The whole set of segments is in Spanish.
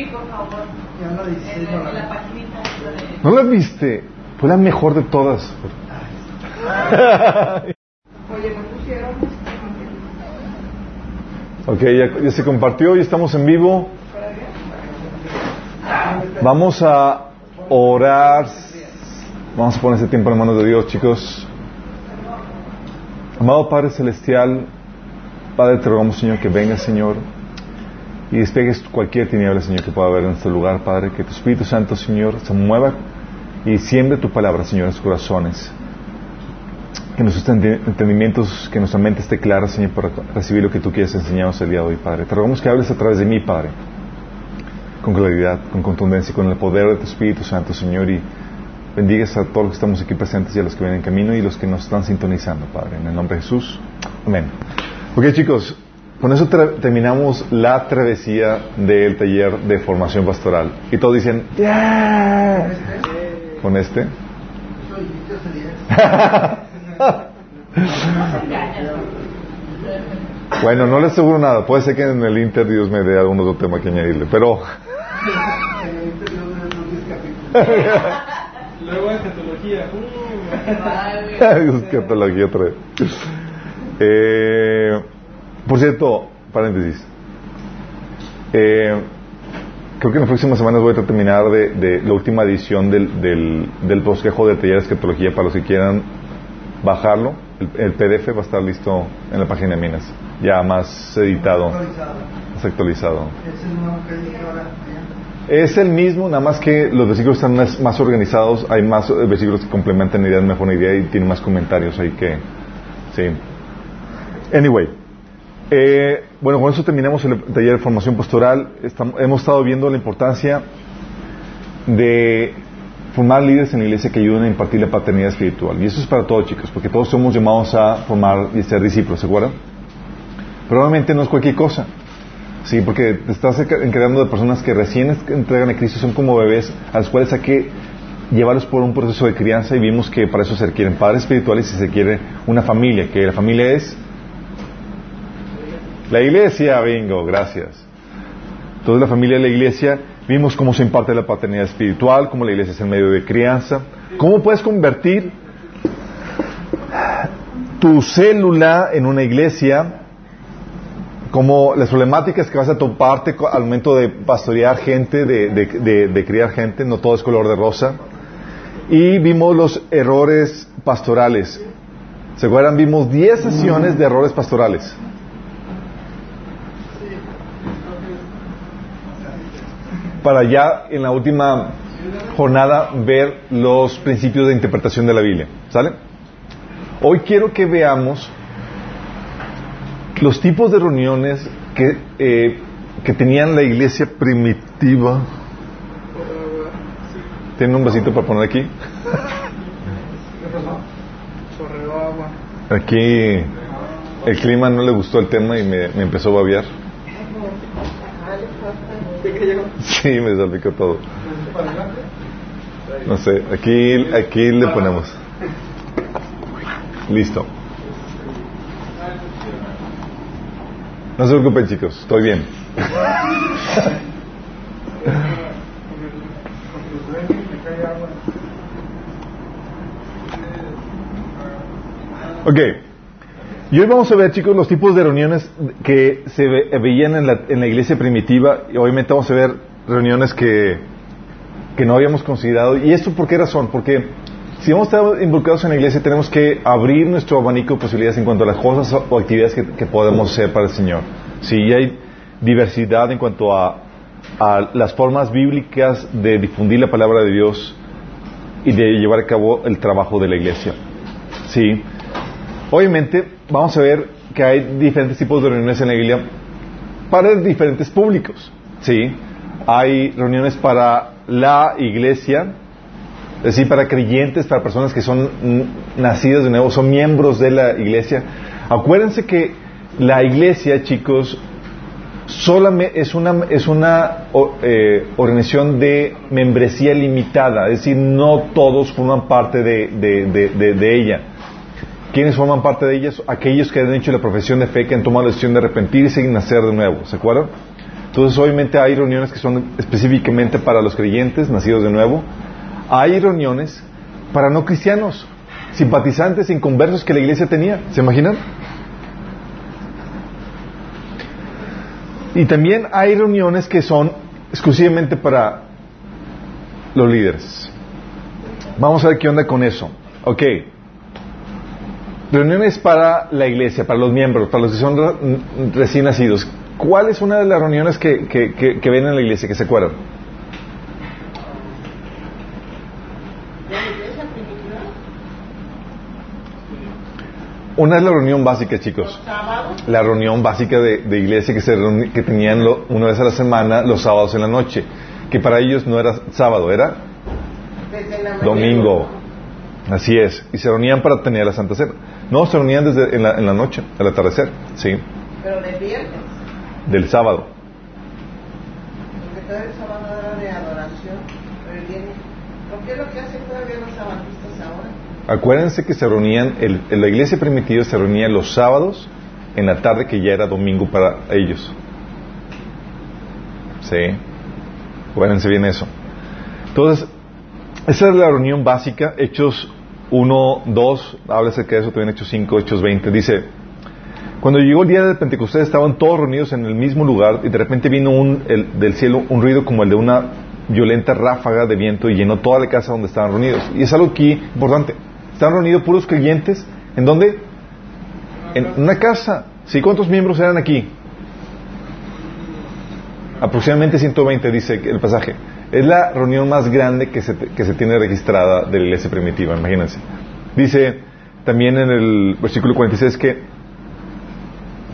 Sí, por favor. En la, en la paginita de- ¿No la viste? Fue la mejor de todas. Oye, me pusieron Ok, ya, ya se compartió y estamos en vivo. Vamos a orar. Vamos a poner este tiempo en manos de Dios, chicos. Amado Padre Celestial, Padre, te rogamos, Señor, que venga, Señor, y despegues cualquier tiniebla, Señor, que pueda haber en este lugar, Padre, que tu Espíritu Santo, Señor, se mueva y siembre tu palabra, Señor, en sus corazones. Que nuestros ente- entendimientos, que nuestra mente esté clara, Señor, para recibir lo que tú quieres enseñarnos el día de hoy, Padre. Te rogamos que hables a través de mí, Padre, con claridad, con contundencia, con el poder de tu Espíritu Santo, Señor, y bendigas a todos los que estamos aquí presentes y a los que vienen en camino y los que nos están sintonizando, Padre. En el nombre de Jesús. Amén. Ok, chicos, con eso terminamos la travesía del taller de formación pastoral. Y todos dicen, ¡Yeah! Con este. Bueno, no les aseguro nada. Puede ser que en el Inter Dios me dé algún otro tema que añadirle. Pero Luego escatología. Escatología otra vez. Eh, por cierto, paréntesis. Eh, creo que en las próximas semanas voy a terminar de, de la última edición del, del, del bosquejo de taller de escatología para los que quieran bajarlo. El, el PDF va a estar listo en la página de Minas, ya más editado, más actualizado. Es el mismo, nada más que los versículos están más, más organizados, hay más eh, versículos que complementan la idea, mejor una idea y tienen más comentarios ahí que... Sí. Anyway. Eh, bueno, con eso terminamos el taller de formación pastoral. Estam- hemos estado viendo la importancia de formar líderes en la iglesia que ayuden a impartir la paternidad espiritual. Y eso es para todos, chicos, porque todos somos llamados a formar y ser discípulos, ¿se acuerdan? Pero obviamente no es cualquier cosa. Sí, porque te estás enca- encargando de personas que recién entregan a Cristo, son como bebés, a los cuales hay que llevarlos por un proceso de crianza y vimos que para eso se requieren padres espirituales y se requiere una familia, que la familia es la iglesia, bingo, gracias. Entonces la familia de la iglesia, vimos cómo se imparte la paternidad espiritual, cómo la iglesia es el medio de crianza, cómo puedes convertir tu célula en una iglesia, como las problemáticas que vas a toparte al momento de pastorear gente, de, de- de- de criar gente, no todo es color de rosa. Y vimos los errores pastorales. ¿Se acuerdan? Vimos 10 sesiones de errores pastorales. Para ya en la última jornada ver los principios de interpretación de la Biblia. ¿Sale? Hoy quiero que veamos los tipos de reuniones que, eh, que tenían la iglesia primitiva. ¿Tienen un vasito para poner aquí? Aquí el clima no le gustó el tema y me, me empezó a babear. Sí, me salpicó todo. No sé, aquí, aquí le ponemos. Listo. No se preocupen chicos, estoy bien. Ok. Y hoy vamos a ver, chicos, los tipos de reuniones que se ve- veían en la, en la iglesia primitiva. Y obviamente vamos a ver reuniones que, que no habíamos considerado. ¿Y esto por qué razón? Porque si vamos a estar involucrados en la iglesia, tenemos que abrir nuestro abanico de posibilidades en cuanto a las cosas o actividades que, que podemos hacer para el Señor. Si hay diversidad en cuanto a, a las formas bíblicas de difundir la palabra de Dios y de llevar a cabo el trabajo de la iglesia. Sí. Obviamente, vamos a ver que hay diferentes tipos de reuniones en la iglesia para diferentes públicos. Sí. Hay reuniones para la iglesia, es decir, para creyentes, para personas que son nacidas de nuevo, son miembros de la iglesia. Acuérdense que la iglesia, chicos, solamente es una, es una eh, organización de membresía limitada, es decir, no todos forman parte de ella. ¿Quiénes forman parte de ellas? Aquellos que han hecho la profesión de fe, que han tomado la decisión de arrepentirse y nacer de nuevo, ¿se acuerdan? Entonces, obviamente hay reuniones que son específicamente para los creyentes, nacidos de nuevo. Hay reuniones para no cristianos, simpatizantes, inconversos que la iglesia tenía. ¿Se imaginan? Y también hay reuniones que son exclusivamente para los líderes. Vamos a ver qué onda con eso. Ok. Reuniones para la iglesia, para los miembros, para los que son recién nacidos. ¿Cuál es una de las reuniones que, que, que, ven en la iglesia, que se acuerdan? Una es la reunión básica, chicos. La reunión básica de, iglesia que, se que tenían una vez a la semana, los sábados en la noche. Que para ellos no era sábado, era domingo. Así es. Y se reunían para tener la Santa Cena. No, se reunían desde en la, en la noche, al atardecer. Sí. Pero de viernes. Del sábado. Porque todo el sábado era de adoración. Pero el viernes. ¿Por qué es lo que hacen todavía los sabadistas ahora? Acuérdense que se reunían, el, en la iglesia primitiva se reunía los sábados en la tarde que ya era domingo para ellos. Sí. Acuérdense bien eso. Entonces, esa es la reunión básica, Hechos 1, 2, habla acerca de eso también Hechos 5, Hechos 20. Dice, cuando llegó el día de Pentecostés estaban todos reunidos en el mismo lugar y de repente vino un, el, del cielo un ruido como el de una violenta ráfaga de viento y llenó toda la casa donde estaban reunidos. Y es algo aquí importante. Están reunidos puros creyentes. ¿En dónde? En una casa. ¿Sí? ¿Cuántos miembros eran aquí? Aproximadamente 120, dice el pasaje. Es la reunión más grande que se, que se tiene registrada de la iglesia primitiva, imagínense. Dice también en el versículo 46 que,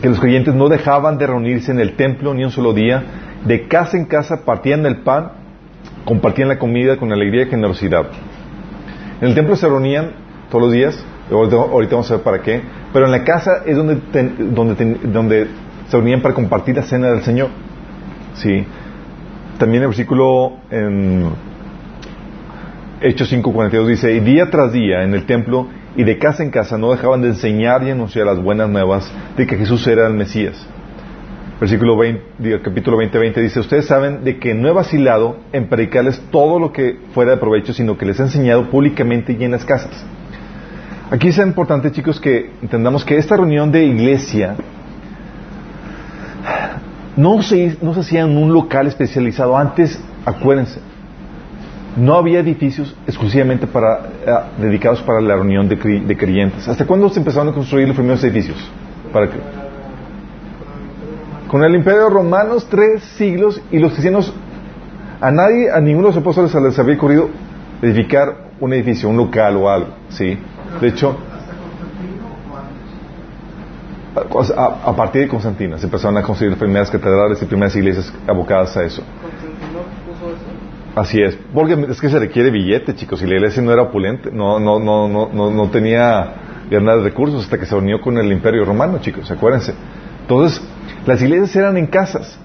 que los creyentes no dejaban de reunirse en el templo ni un solo día, de casa en casa partían el pan, compartían la comida con alegría y generosidad. En el templo se reunían todos los días, ahorita vamos a ver para qué, pero en la casa es donde, donde, donde se reunían para compartir la cena del Señor. ¿Sí? También el versículo en Hechos 5:42 dice, y día tras día en el templo y de casa en casa no dejaban de enseñar y anunciar las buenas nuevas de que Jesús era el Mesías. Versículo 20, capítulo 20, 20 dice, ustedes saben de que no he vacilado en predicarles todo lo que fuera de provecho, sino que les he enseñado públicamente y en las casas. Aquí es importante, chicos, que entendamos que esta reunión de iglesia no se, no se hacía un local especializado. Antes, acuérdense, no había edificios exclusivamente para, eh, dedicados para la reunión de, creyentes. ¿Hasta cuándo se empezaron a construir los primeros edificios? ¿Para Con el Imperio Romano, tres siglos, y los cristianos, a nadie, a ninguno de los apóstoles se les había ocurrido edificar un edificio, un local o algo. ¿sí? De hecho, a, partir de Constantina se empezaron a construir las primeras catedrales y primeras iglesias abocadas a eso. Así es, porque es que se requiere billete, chicos, y la iglesia no era opulente, no, no, no, no, no, no tenía grandes recursos hasta que se unió con el imperio romano, chicos, acuérdense. Entonces, las iglesias eran en casas.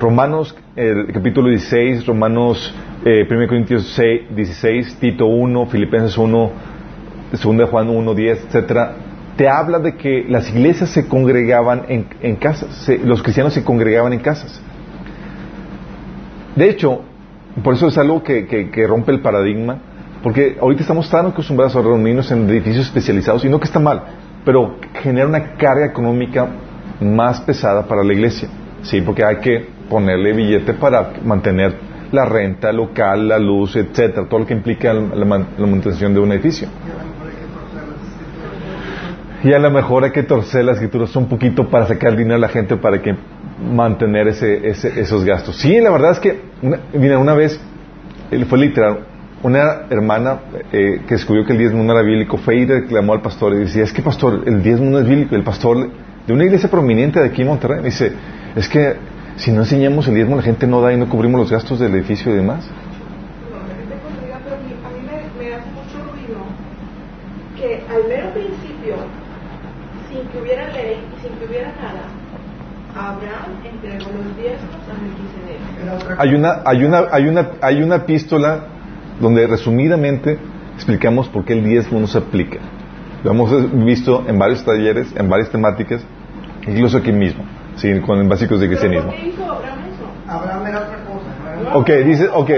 Romanos, el capítulo 16, Romanos, eh, 1 Corintios 6, 16, Tito 1, Filipenses 1, 2 Juan 1, 10, etcétera, te habla de que las iglesias se congregaban en, casas, los cristianos se congregaban en casas. De hecho, por eso es algo que, rompe el paradigma, porque ahorita estamos tan acostumbrados a reunirnos en edificios especializados, y no que está mal, pero genera una carga económica más pesada para la iglesia, ¿sí? Porque hay que ponerle billete para mantener la renta local, la luz, etcétera, todo lo que implica la mantención de un edificio. Y a lo mejor hay que torcer las escrituras un poquito para sacar dinero a la gente para que mantener ese, esos gastos. Sí, la verdad es que, mira, una vez, fue literal, una hermana eh, que descubrió que el diezmo no era bíblico fue y reclamó al pastor y decía, es que pastor, el diezmo no es bíblico. El pastor de una iglesia prominente de aquí en Monterrey dice, es que si no enseñamos el diezmo la gente no da y no cubrimos los gastos del edificio y demás. Hay una, hay una, hay una, hay una epístola donde resumidamente explicamos por qué el diezmo no se aplica. Lo hemos visto en varios talleres, en varias temáticas, incluso aquí mismo, sí, con básicos de cristianismo. ¿Por qué hizo Abraham eso? Abraham era. Ok, dice, ok,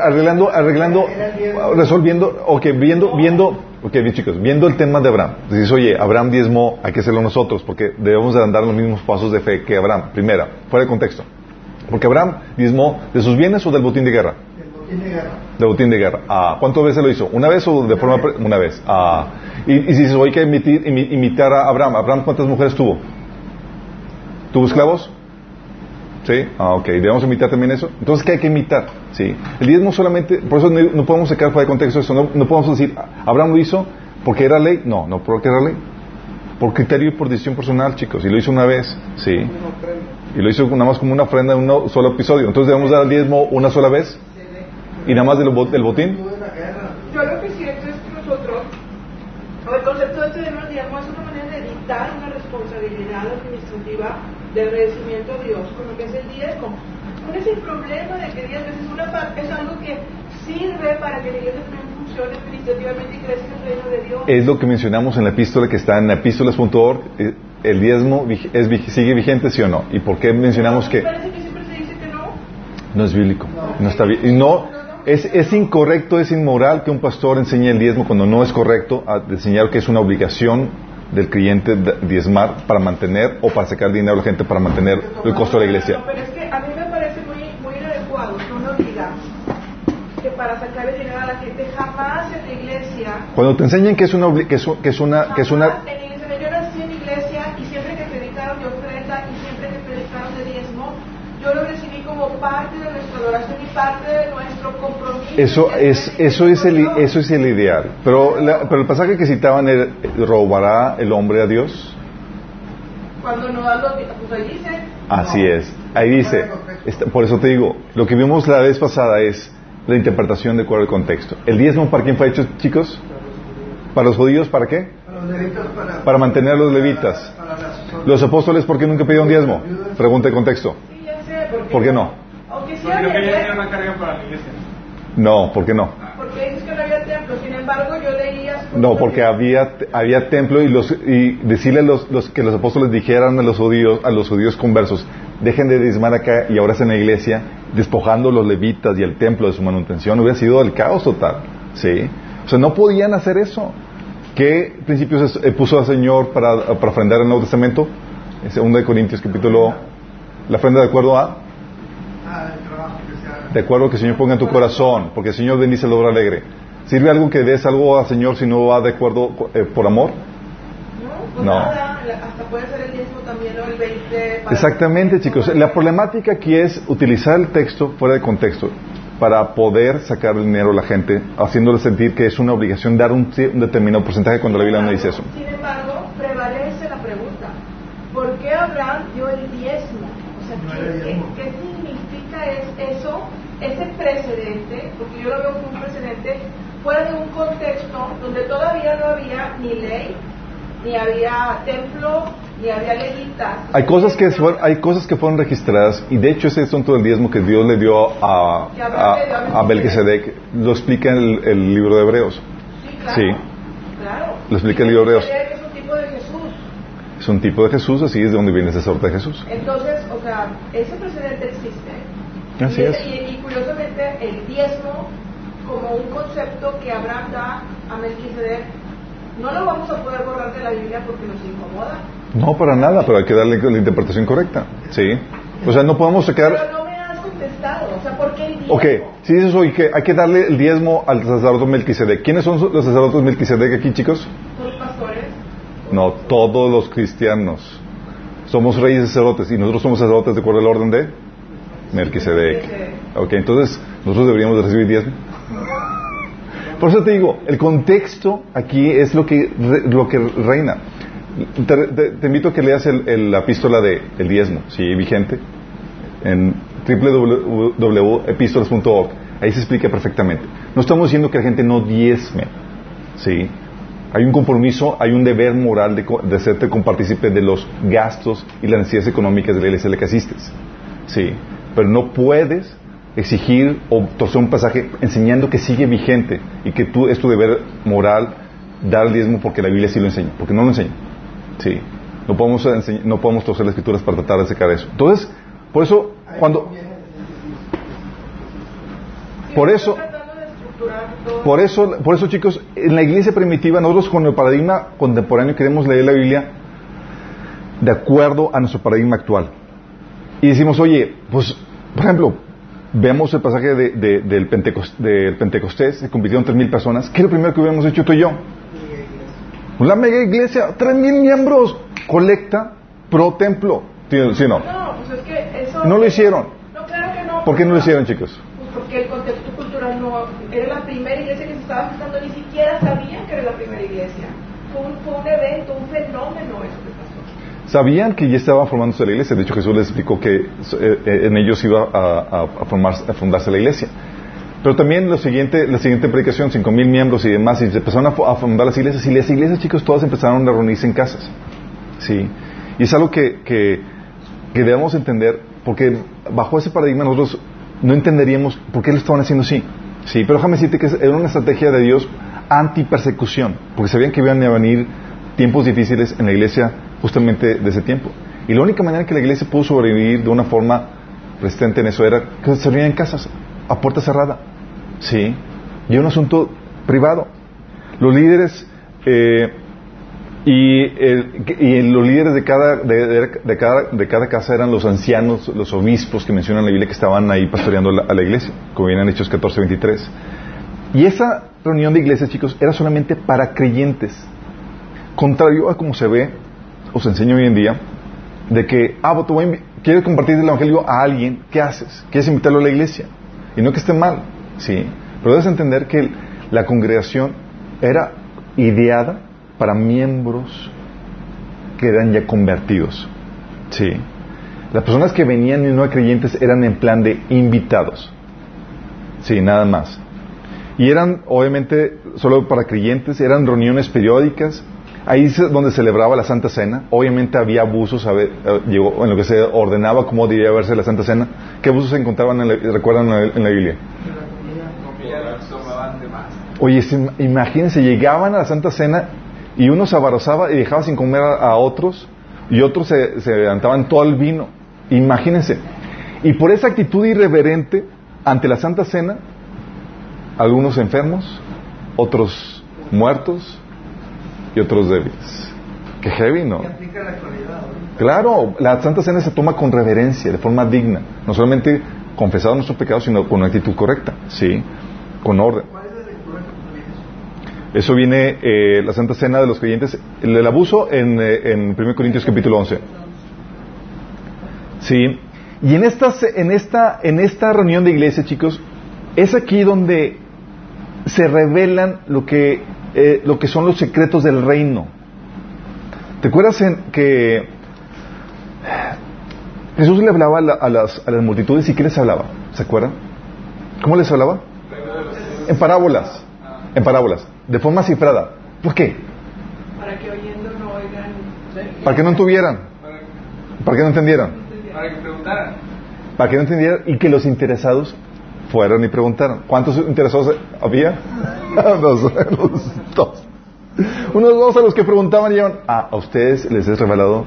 arreglando, arreglando, resolviendo, ok, viendo, viendo, ok, bien chicos, viendo el tema de Abraham. Dices, oye, Abraham diezmó, hay que hacerlo nosotros, porque debemos de andar los mismos pasos de fe que Abraham. Primera, fuera de contexto. Porque Abraham diezmó de sus bienes o del botín de guerra. El botín de guerra. Del botín de guerra. Ah, ¿Cuántas veces lo hizo? ¿Una vez o de forma... pre- Una vez. Ah, y, y si dices, oye, hay que imitar, imi- imitar a Abraham. ¿Abraham cuántas mujeres tuvo? ¿Tuvo esclavos? ¿Sí? Ah, ok. ¿Debemos imitar también eso? Entonces, ¿qué hay que imitar? ¿Sí? El diezmo solamente... Por eso no, podemos sacar fuera de contexto eso. No, podemos decir, ¿Abraham lo hizo porque era ley? No, no porque era ley. Por criterio y por decisión personal, chicos. Y lo hizo una vez. ¿Sí? Y lo hizo nada más como una ofrenda en un solo episodio. Entonces, ¿debemos dar el diezmo una sola vez? ¿Y nada más del, bo- del botín? Yo lo que siento es que nosotros, el concepto este de los diezmos es una manera de evitar una responsabilidad administrativa de agradecimiento a Dios con lo que es el diezmo. ¿Cuál es el problema de que diez veces una parte es algo que sirve para que la iglesia también funcione administrativamente y crezca el reino de Dios? Es lo que mencionamos en la epístola que está en epístolas.org. Eh, ¿El diezmo es, sigue vigente, sí o no? ¿Y por qué mencionamos Me que parece que siempre se dice que no. no es bíblico? No está bien. No, es, es incorrecto, es inmoral que un pastor enseñe el diezmo cuando no es correcto a enseñar que es una obligación del creyente diezmar para mantener o para sacar dinero a la gente para mantener el costo de la iglesia. No, pero es que a mí me parece muy, muy inadecuado que uno diga que para sacar el dinero a la gente jamás en la iglesia Cuando te enseñan que es una, que es, que es una, que es una, en la iglesia. Yo nací en iglesia y siempre que predicaron de ofrenda y siempre que predicaron de diezmo, yo lo recibí como parte de nuestra adoración y parte de nuestro compromiso. Eso es, eso es el, eso es el ideal. Pero, la- pero el pasaje que citaban era, ¿robará el hombre a Dios? Cuando no da los pues ahí dice. Así es. Ahí dice, está- por eso te digo, lo que vimos la vez pasada es la interpretación de acuerdo al contexto. ¿El diezmo para quién fue hecho, chicos? ¿Para los judíos? ¿Para qué? Para los levitas, para, Para mantener a los levitas. Para, las, ¿Los apóstoles por qué nunca pidieron diezmo? Pregunta de contexto. Sí, ya sé. Porque, ¿Por qué no? Aunque sí Porque que una carga para la iglesia. No, ¿por qué no? porque dices que no había templo. Sin embargo, yo leía. No, porque había, había templo y, los, y decirle a los, los- que los apóstoles dijeran a los judíos, a los judíos conversos, dejen de diezmar acá y ahora en la iglesia, despojando a los levitas y el templo de su manutención, hubiera sido el caos total. ¿Sí? O sea, no podían hacer eso. ¿Qué principios es- eh, puso el Señor para, para ofrendar en el Nuevo Testamento? En 2 de Corintios capítulo, la ofrenda de acuerdo a, de acuerdo que el Señor ponga en tu corazón, porque el Señor bendice el obra alegre. ¿Sirve algo que des algo al Señor si no va de acuerdo eh, por amor? No, pues No. nada, hasta puede ser el diezmo también o el 20. para- Exactamente, chicos. La problemática aquí es utilizar el texto fuera de contexto para poder sacar el dinero a la gente, haciéndole sentir que es una obligación dar un, un determinado porcentaje cuando la Biblia no dice eso. Sin embargo, prevalece la pregunta: ¿por qué Abraham dio el diezmo? O sea, No ¿qué, era qué- qué es eso, ese precedente? Porque yo lo veo como un precedente fuera de un contexto donde todavía no había ni ley, ni había templo, ni había levitas. Hay cosas que fueron, hay cosas que fueron registradas y de hecho ese asunto del diezmo que Dios le dio a, a, a Melquisedec lo explica en el, el libro de Hebreos. Sí, claro. Sí. Claro. Lo explica el libro de Hebreos. Es un tipo de Jesús. Es un tipo de Jesús, así es de donde viene ese sorte de Jesús. Entonces, o sea, ese precedente existe. Así y, es. Y, y curiosamente, el diezmo, como un concepto que Abraham da a Melquisedec, no lo vamos a poder borrar de la Biblia porque nos incomoda. No, para nada, pero hay que darle la interpretación correcta. Sí. O sea, no podemos sacar... Pero no me has contestado. O sea, ¿por qué el diezmo? Ok, si dices hoy que hay que darle el diezmo al sacerdote Melquisedec. ¿Quiénes son los sacerdotes Melquisedec aquí, chicos? Los pastores. No, todos los cristianos. Somos reyes sacerdotes y nosotros somos sacerdotes de acuerdo al orden de Melquisedec. Ok, entonces nosotros deberíamos de recibir diezmo. Por eso te digo, el contexto aquí es lo que, lo que reina. Te, te- te invito a que leas el, el- la epístola de el diezmo, sí, vigente, en www.epistolas.org. Ahí se explica perfectamente. No estamos diciendo que la gente no diezme, sí. Hay un compromiso, hay un deber moral de, de hacerte compartícipe de los gastos y las necesidades económicas de la iglesia a la que asistes. Sí, pero no puedes exigir o torcer un pasaje enseñando que sigue vigente y que tú es tu deber moral dar el diezmo porque la Biblia sí lo enseña, porque no lo enseña. Sí, no podemos, enseñ- no podemos torcer las escrituras para tratar de sacar eso. Entonces, por eso, cuando... Por eso, por eso, por eso, chicos, en la iglesia primitiva, nosotros con el paradigma contemporáneo queremos leer la Biblia de acuerdo a nuestro paradigma actual. Y decimos, oye, pues, por ejemplo, vemos el pasaje de- de- del, Pentecos- del Pentecostés, se convirtieron tres mil personas. ¿Qué es lo primero que hubiéramos hecho tú y yo? Una mega iglesia, tres mil miembros, colecta pro templo. ¿Sí sí no? No, pues es que eso... No lo hicieron. No, claro que no. ¿Por qué no lo hicieron, chicos? Pues porque el contexto cultural no... Era la primera iglesia que se estaba gestando, ni siquiera sabían que era la primera iglesia. Fue un, fue un evento, un fenómeno eso que pasó. Sabían que ya estaba formándose la iglesia. De hecho, Jesús les explicó que eh, eh, en ellos iba a, a- a fundarse la iglesia. Pero también lo siguiente, la siguiente predicación, cinco mil miembros y demás, y se empezaron a, fu- a fundar las iglesias. Y las iglesias, chicos, todas empezaron a reunirse en casas. Sí. Y es algo que, debemos entender, porque bajo ese paradigma nosotros no entenderíamos por qué lo estaban haciendo así. Sí, pero déjame decirte que era una estrategia de Dios anti-persecución, porque sabían que iban a venir tiempos difíciles en la iglesia justamente de ese tiempo. Y la única manera que la iglesia pudo sobrevivir de una forma resistente en eso era que se reunían en casas, a puerta cerrada. Sí. Y un asunto privado. Los líderes eh, y, el- y los líderes de cada, de, de- cada, de cada casa eran los ancianos, los obispos que mencionan la Biblia que estaban ahí pastoreando a la iglesia, como vienen en Hechos 14, 23. Y esa reunión de iglesias, chicos, era solamente para creyentes. Contrario a como se ve, os enseño hoy en día, de que, ah, a invi- quieres compartir el evangelio a alguien, ¿qué haces? ¿Quieres invitarlo a la iglesia? Y no que esté mal, sí. Pero debes entender que la congregación era ideada para miembros que eran ya convertidos, sí. Las personas que venían y no creyentes eran en plan de invitados, sí, nada más. Y eran, obviamente, solo para creyentes, eran reuniones periódicas. Ahí es donde celebraba la Santa Cena. Obviamente había abusos ver, eh, llegó en lo que se ordenaba cómo debía verse la Santa Cena. ¿Qué abusos se encontraban, en la- recuerdan, en la, Biblia? Oye, se- imagínense, llegaban a la Santa Cena y uno se abarrozaba y dejaba sin comer a, a otros y otros se, se levantaban todo el vino. Imagínense. Y por esa actitud irreverente ante la Santa Cena, algunos enfermos, otros muertos y otros débiles. Qué heavy, ¿no? Claro, la Santa Cena se toma con reverencia, de forma digna. No solamente confesado nuestros pecados, sino con una actitud correcta, ¿sí? Con orden. Eso viene, eh, la Santa Cena de los creyentes, el, el abuso en, eh, en 1 Corintios capítulo 11. Sí. Y en esta, en esta, en esta reunión de iglesia, chicos, es aquí donde se revelan lo que, eh, lo que son los secretos del reino. ¿Te acuerdas en que Jesús le hablaba a, la- a las, a las multitudes y qué les hablaba? ¿Se acuerdan? ¿Cómo les hablaba? En parábolas. En parábolas. De forma cifrada. ¿Por qué? Para que oyendo no oigan. Para que no entuvieran. Para, Para que no entendieran. para que preguntaran. Para que no entendieran y que los interesados fueran y preguntaran. ¿Cuántos interesados había? unos dos. Unos dos a los que preguntaban y llevan, ah, a ustedes les he revelado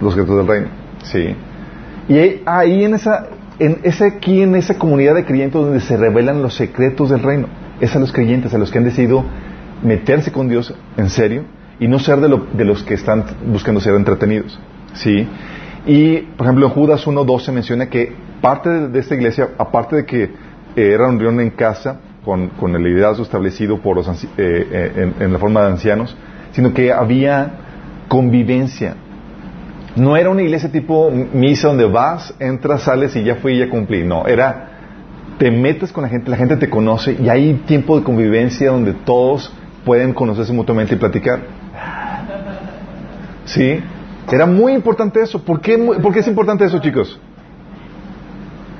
los secretos del reino. Sí. Y ahí, en esa, en ese aquí en esa comunidad de creyentes donde se revelan los secretos del reino. Es a los creyentes, a los que han decidido meterse con Dios en serio y no ser de, lo- de los que están buscando ser entretenidos. ¿Sí? Y, por ejemplo, en Judas 1.12 menciona que parte de, esta iglesia, aparte de que era una reunión en casa, con, con el liderazgo establecido por los, eh, eh, en, en la forma de ancianos, sino que había convivencia. No era una iglesia tipo misa donde vas, entras, sales y ya fui y ya cumplí. No, era te metes con la gente, la gente te conoce y hay tiempo de convivencia donde todos pueden conocerse mutuamente y platicar. ¿Sí? Era muy importante eso. ¿Por qué, por qué es importante eso, chicos?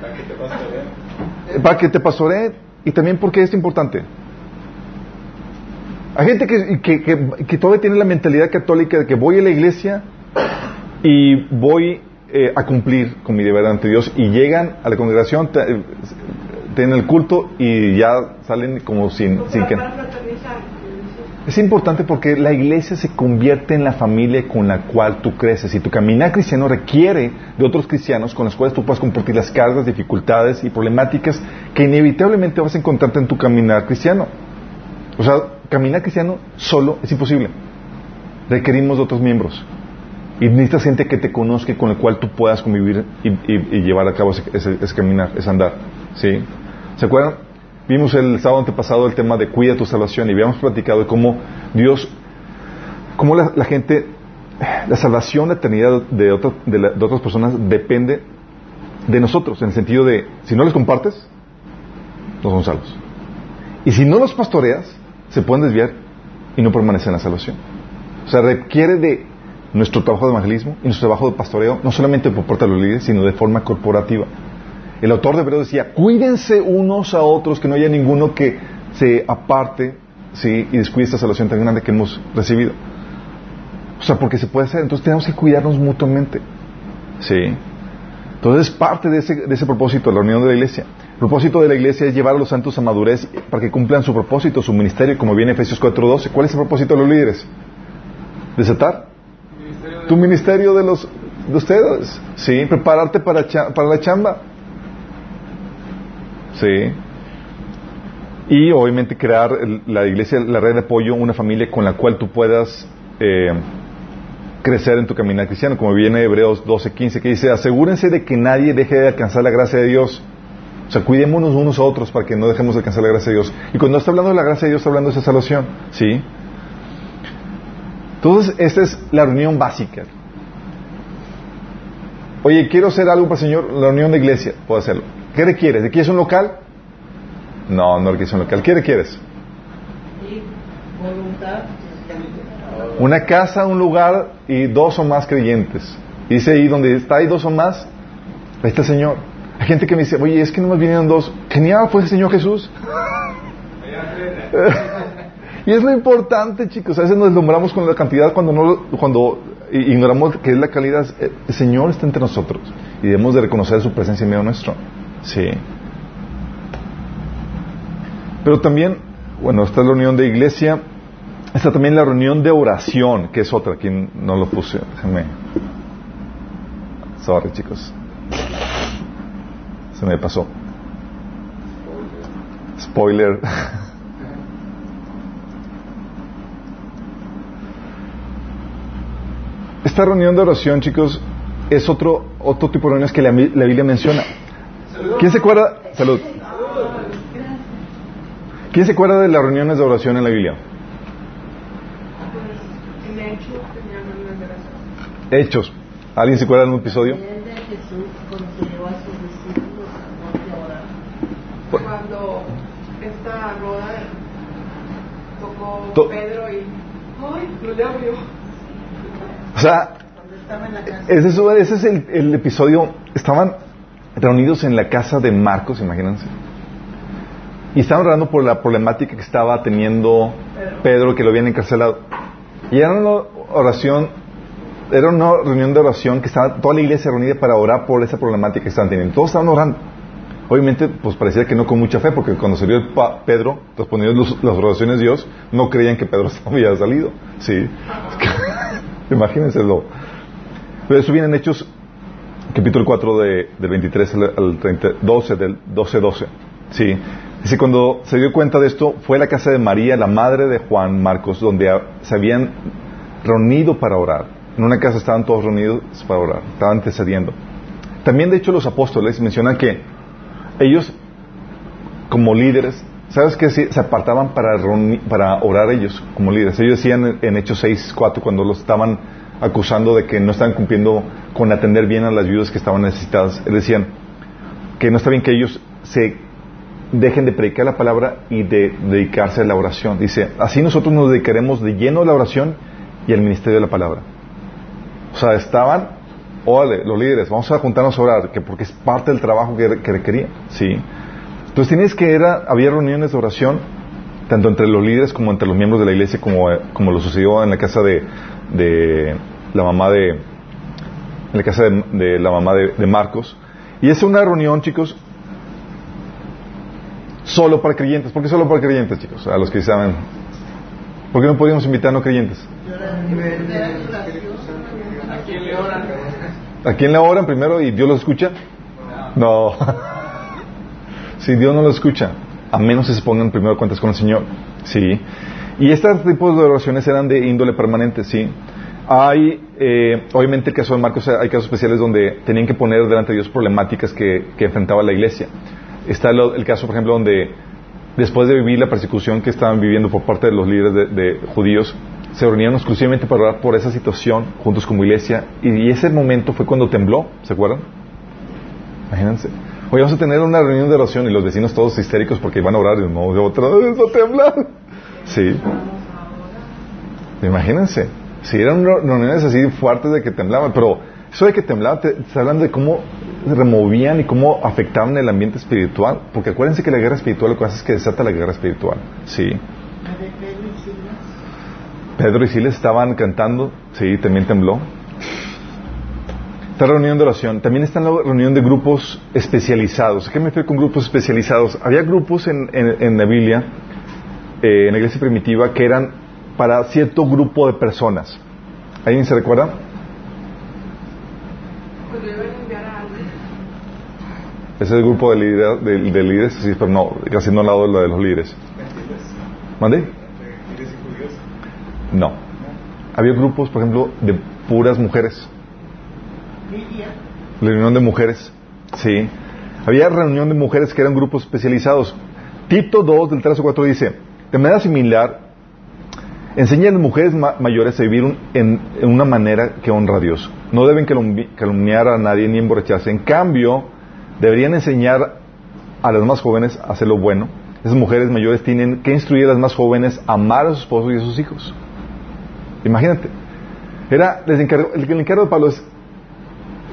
Eh, Para que te pastoree y también porque es importante. Hay gente que, que, que- que todavía tiene la mentalidad católica de que voy a la iglesia y voy eh, a cumplir con mi deber ante Dios y llegan a la congregación, eh, tienen el culto y ya salen como sin, sin que... para fraternizar. como dices. Es importante porque la iglesia se convierte en la familia con la cual tú creces y tu caminar cristiano requiere de otros cristianos con los cuales tú puedas compartir las cargas, dificultades y problemáticas que inevitablemente vas a encontrarte en tu caminar cristiano. O sea, caminar cristiano solo es imposible. Requerimos de otros miembros. Y necesitas gente que te conozca y con el cual tú puedas convivir y, llevar a cabo ese, caminar, ese andar. ¿Sí? ¿Se acuerdan? Vimos el sábado antepasado el tema de cuida tu salvación y habíamos platicado de cómo Dios, cómo la, gente, la salvación, la eternidad de, otras personas depende de nosotros, en el sentido de, si no les compartes, no son salvos. Y si no los pastoreas, se pueden desviar y no permanecen en la salvación. O sea, requiere de nuestro trabajo de evangelismo y nuestro trabajo de pastoreo, no solamente por parte de los líderes, sino de forma corporativa. El autor de Hebreos decía, cuídense unos a otros, que no haya ninguno que se aparte ¿sí? y descuide esta salvación tan grande que hemos recibido. O sea, porque se puede hacer, entonces tenemos que cuidarnos mutuamente. ¿Sí? Entonces es parte de ese, de ese propósito, la unión de la iglesia. El propósito de la iglesia es llevar a los santos a madurez para que cumplan su propósito, su ministerio, como viene Efesios 4.12. ¿Cuál es el propósito de los líderes? ¿Desatar? Tu ministerio de los de ustedes. Sí, prepararte para, para la chamba. Sí. Y obviamente crear la iglesia, la red de apoyo, una familia con la cual tú puedas eh, crecer en tu caminar cristiano, como viene Hebreos 12:15, que dice, asegúrense de que nadie deje de alcanzar la gracia de Dios. O sea, cuidémonos unos a otros para que no dejemos de alcanzar la gracia de Dios. Y cuando está hablando de la gracia de Dios, está hablando de esa salvación. ¿Sí? Entonces, esta es la reunión básica. Oye, quiero hacer algo para el Señor, la reunión de iglesia, puedo hacerlo. ¿Qué requieres? ¿Quieres un local? No, no requieres un local. ¿Qué requieres? Una casa, un lugar y dos o más creyentes. Dice ahí donde está ahí dos o más, ahí está el Señor. Hay gente que me dice, oye, es que no me vinieron dos. Genial, fue el Señor Jesús. y es lo importante, chicos. A veces nos deslumbramos con la cantidad cuando, no, cuando ignoramos que es la calidad. El Señor está entre nosotros y debemos de reconocer su presencia en medio nuestro. Sí. Pero también, bueno, está la reunión de iglesia, está también la reunión de oración, que es otra, aquí no lo puse, déjenme. Sorry, chicos. Se me pasó. Spoiler. Esta reunión de oración, chicos, es otro, otro tipo de reuniones que la Biblia menciona. ¿Quién se acuerda? Salud. ¿Quién se acuerda de las reuniones de oración en la Biblia? Hechos. ¿Alguien se acuerda de un episodio? Cuando esta roda tocó Pedro y ¡ay! Lo le abrió. O sea, ese es, ese es el, el episodio. Estaban reunidos en la casa de Marcos, imagínense. Y estaban orando por la problemática que estaba teniendo Pedro, que lo habían encarcelado. Y era una oración, era una reunión de oración que estaba toda la iglesia reunida para orar por esa problemática que estaban teniendo. Todos estaban orando. Obviamente, pues parecía que no con mucha fe, porque cuando se vio Pedro respondiendo las oraciones de Dios, no creían que Pedro había salido. Sí. Imagínenselo. Pero eso viene en Hechos capítulo 4 de, del 23 al 30, 12, del 12, 12. Sí. Dice, cuando se dio cuenta de esto, fue a la casa de María, la madre de Juan Marcos, donde se habían reunido para orar. En una casa estaban todos reunidos para orar, estaban antecediendo. También, de hecho, los apóstoles mencionan que ellos, como líderes, ¿sabes qué? Se apartaban para, para orar ellos, como líderes. Ellos decían en Hechos 6, 4, cuando los estaban acusando de que no estaban cumpliendo con atender bien a las viudas que estaban necesitadas. Decían que no está bien que ellos se dejen de predicar la palabra y de dedicarse a la oración. Dice, así nosotros nos dedicaremos de lleno a la oración y al ministerio de la palabra. O sea, estaban, órale, los líderes, vamos a juntarnos a orar, que porque es parte del trabajo que, requería. Sí. Entonces tienes que era, había reuniones de oración, tanto entre los líderes como entre los miembros de la iglesia, como, como lo sucedió en la casa de, de la mamá de, la casa de, la mamá de, Marcos. Y es una reunión, chicos, solo para creyentes. ¿Por qué solo para creyentes, chicos? A los que saben. ¿Por qué no podíamos invitar a no creyentes? ¿A quién le oran primero y Dios lo escucha? No. si Dios no lo escucha, a menos que se pongan primero cuentas con el Señor. Sí. Y estos tipos de oraciones eran de índole permanente, sí. Hay, eh, obviamente, el caso de Marcos, hay casos especiales donde tenían que poner delante de Dios problemáticas que, que enfrentaba la iglesia. Está lo- el caso, por ejemplo, donde después de vivir la persecución que estaban viviendo por parte de los líderes de, de judíos, se reunían exclusivamente para orar por esa situación juntos como iglesia. Y, y ese momento fue cuando tembló, ¿se acuerdan? Imagínense. Hoy vamos a tener una reunión de oración y los vecinos todos histéricos porque van a orar y no, de otra vez a temblar. Sí. Imagínense. Si eran reuniones así fuertes de que temblaban, pero eso de que temblaban, te, está hablando de cómo removían y cómo afectaban el ambiente espiritual. Porque acuérdense que la guerra espiritual lo que hace es que desata la guerra espiritual. Sí. Pedro y Silas estaban cantando, sí, también tembló. Esta reunión de oración. También está la reunión de grupos especializados. ¿A qué me refiero con grupos especializados? Había grupos en, en- en la Biblia, eh, en la iglesia primitiva, que eran para cierto grupo de personas. ¿Alguien se recuerda? Ese es el grupo de, líder- de- de líderes, sí, pero no, casi no al lado de lo de los líderes. ¿Mande? No. Había grupos, por ejemplo, de puras mujeres. La reunión de mujeres, sí. Había reunión de mujeres que eran grupos especializados. Tito 2 del 3 o 4 dice, de manera similar, enseña a las mujeres ma- mayores a vivir en, una manera que honra a Dios. No deben calumni- calumniar a nadie ni emborracharse. En cambio, deberían enseñar a las más jóvenes a hacer lo bueno. Esas mujeres mayores tienen que instruir a las más jóvenes a amar a sus esposos y a sus hijos. Imagínate. Era, les el, encargo de Pablo es,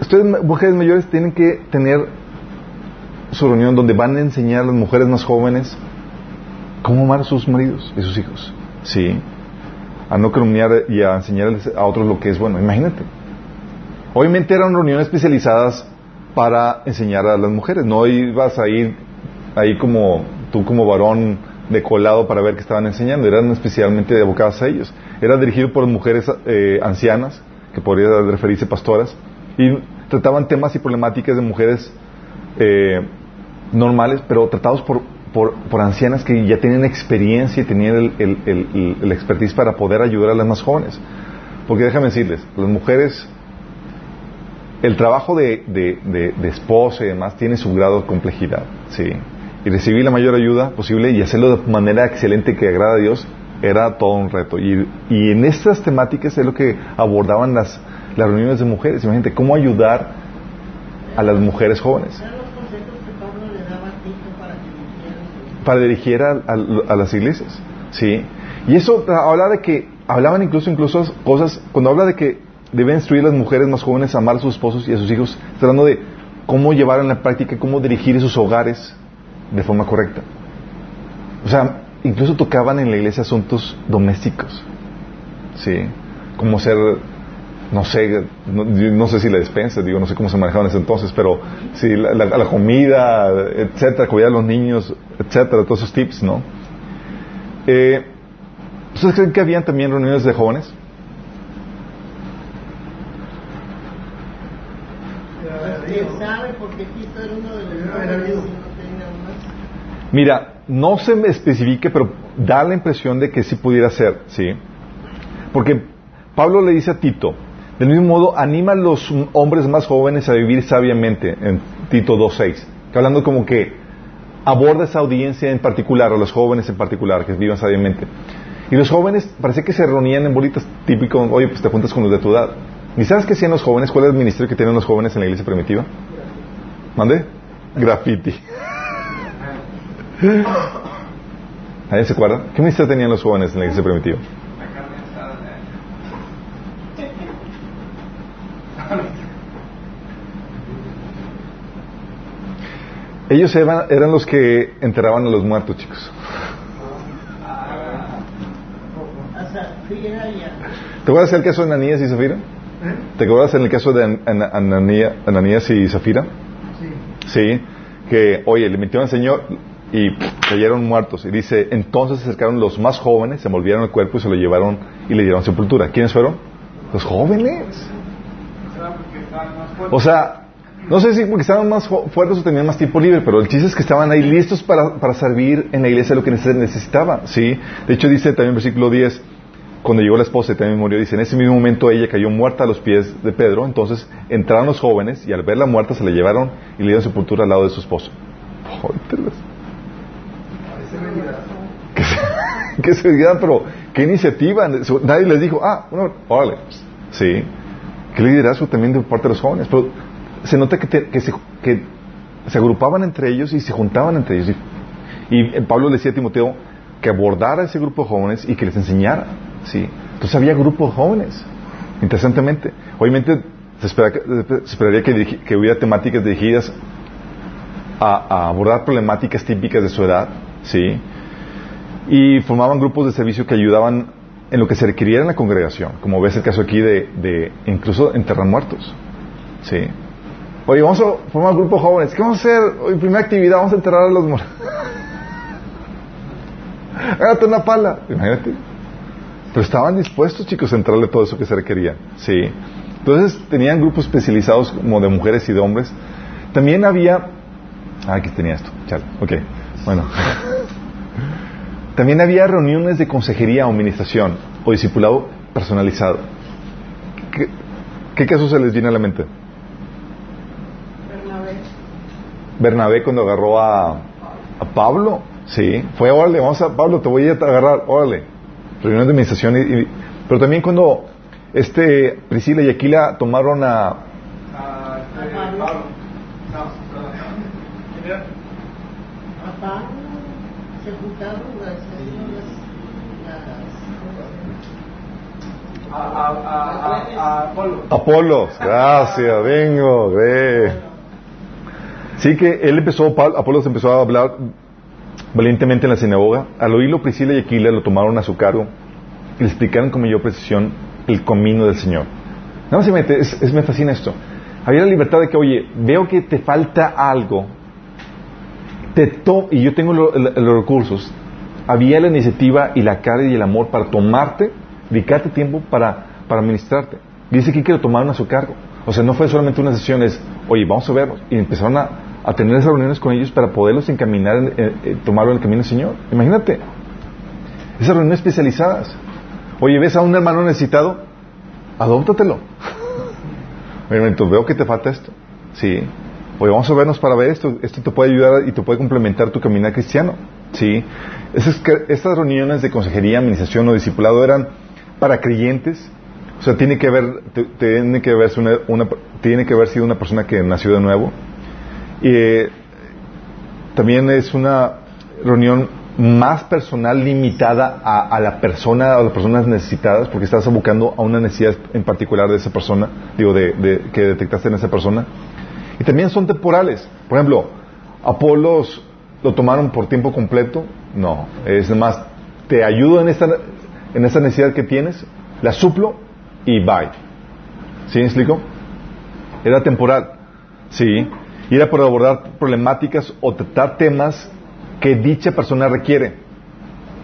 ustedes mujeres mayores tienen que tener su reunión donde van a enseñar a las mujeres más jóvenes cómo amar a sus maridos y sus hijos. Sí. A no calumniar y a enseñarles a otros lo que es bueno. Imagínate. Obviamente eran reuniones especializadas para enseñar a las mujeres. No ibas a ir ahí como tú como varón de colado para ver qué estaban enseñando. Eran especialmente abocadas a ellos. Era dirigido por mujeres eh, ancianas, que podría referirse pastoras, y trataban temas y problemáticas de mujeres eh, normales, pero tratados por, por, por ancianas que ya tenían experiencia y tenían el, el, el- el expertise para poder ayudar a las más jóvenes. Porque déjame decirles, las mujeres el trabajo de, de, de, de esposa y demás tiene su grado de complejidad, sí. Y recibir la mayor ayuda posible y hacerlo de manera excelente que agrada a Dios era todo un reto. Y, y en estas temáticas es lo que abordaban las, las reuniones de mujeres. Imagínate cómo ayudar a las mujeres jóvenes Eran los consejos que Pablo le daba a Tito para que hiciera su- para dirigir a, a- a las iglesias, sí. Y eso habla de que hablaban incluso incluso cosas cuando habla de que deben instruir las mujeres más jóvenes a amar a sus esposos y a sus hijos, está hablando de cómo llevar en la práctica, cómo dirigir sus hogares de forma correcta. O sea, incluso tocaban en la iglesia asuntos domésticos, sí, como ser no sé, no, sé si la despensa, digo, no sé cómo se manejaban en ese entonces, pero sí, la, la- la comida, etcétera, cuidar a los niños, etcétera, todos esos tips, ¿no? Eh, ¿Ustedes creen que habían también reuniones de jóvenes? Mira, no se me especifique, pero da la impresión de que sí pudiera ser, ¿sí? Porque Pablo le dice a Tito, del mismo modo, anima a los hombres más jóvenes a vivir sabiamente, en Tito 2.6, que hablando como que aborda esa audiencia en particular, o los jóvenes en particular, que vivan sabiamente. Y los jóvenes parece que se reunían en bolitas típico, oye, pues te juntas con los de tu edad. ¿Y sabes qué hacían los jóvenes? ¿Cuál es el ministerio que tienen los jóvenes en la iglesia primitiva? ¿Mande? Graffiti. ¿Nadie se acuerda? ¿Qué ministerio tenían los jóvenes en la iglesia primitiva? Ellos eran, eran los que enterraban a los muertos, chicos. ¿Te acuerdas del caso de Ananías y Zafira? ¿Te acuerdas en el caso de An- An- Ananía- Ananías y Zafira? Sí. Sí, que, oye, le mintieron al Señor, y pff, cayeron muertos. Y dice, entonces se acercaron los más jóvenes, se envolvieron el cuerpo y se lo llevaron y le dieron sepultura. ¿Quiénes fueron? Los jóvenes. O sea, no sé si porque estaban más fuertes o tenían más tiempo libre, pero el chiste es que estaban ahí listos para, para servir en la iglesia lo que necesitaba, ¿sí? De hecho dice también en versículo 10, cuando llegó la esposa y también murió, dice, en ese mismo momento ella cayó muerta a los pies de Pedro, entonces entraron los jóvenes y al verla muerta se la llevaron y le dieron sepultura al lado de su esposo. Jótelas. Parece mentira. Que se, que se digan, pero qué iniciativa. Nadie les dijo, ah, bueno, órale. Sí. Qué liderazgo también de parte de los jóvenes. Pero se nota que, te- que se, que agrupaban entre ellos y se juntaban entre ellos. Y, y Pablo le decía a Timoteo que abordara ese grupo de jóvenes y que les enseñara. Sí. Entonces había grupos de jóvenes. Interesantemente. Obviamente se, espera se esperaría que, hubiera temáticas dirigidas a, a abordar problemáticas típicas de su edad. Sí y formaban grupos de servicio que ayudaban en lo que se requiriera en la congregación, como ves el caso aquí de, de incluso enterrar muertos. Sí. Oye, vamos a formar un grupo de jóvenes. ¿Qué vamos a hacer? Hoy, primera actividad, vamos a enterrar a los muertos. Hágate una pala. Imagínate. Pero estaban dispuestos, chicos, a entrarle todo eso que se requería. Sí. Entonces tenían grupos especializados como de mujeres y de hombres. También había. Ah, aquí tenía esto. Chale. Ok. Bueno. También había reuniones de consejería o administración o discipulado personalizado. ¿Qué, qué caso se les viene a la mente? Bernabé. Bernabé cuando agarró a, a Pablo, sí, fue, órale, vamos a, Pablo, te voy a agarrar, órale. Reunión de administración, y, y- pero también cuando este Priscila y Aquila tomaron a, Ah, Pablo. Pablo. A Pablo se juntaron las, las, A, a, a, a, a Apolo. Apolos, gracias, vengo, ve. Sí que él empezó, Apolos empezó a hablar valientemente en la sinagoga. Al oírlo, Priscila y Aquila lo tomaron a su cargo y le explicaron con mayor precisión el camino del Señor. Nada más se mete, es, me fascina esto. Había la libertad de que, oye, veo que te falta algo, te to y yo tengo lo- lo- los recursos. Había la iniciativa y la cara y el amor para tomarte, dedicarte tiempo para, para ministrarte. Dice aquí que lo tomaron a su cargo. O sea, no fue solamente una sesión, es, oye, vamos a vernos. Y empezaron a, a tener esas reuniones con ellos para poderlos encaminar, en- en- en tomarlo en el camino del Señor. Imagínate. Esas reuniones especializadas. Oye, ¿ves a un hermano necesitado? Adóptatelo. Oye, entonces veo que te falta esto. Sí. Oye, vamos a vernos para ver esto. Esto te puede ayudar y te puede complementar tu caminar cristiano. Sí. Esas, estas reuniones de consejería, administración o discipulado eran para creyentes. O sea, tiene que te- tiene que una, una- tiene que haber sido una persona que nació de nuevo. Y eh, también es una reunión más personal limitada a, a la persona, a las personas necesitadas, porque estás abocando a una necesidad en particular de esa persona, digo, de, de- que detectaste en esa persona. Y también son temporales. Por ejemplo, Apolos lo tomaron por tiempo completo. No, es más, te ayudo en esta, en esta necesidad que tienes, la suplo y bye. ¿Sí me explico? Era temporal. Sí. Y era por abordar problemáticas o tratar temas que dicha persona requiere.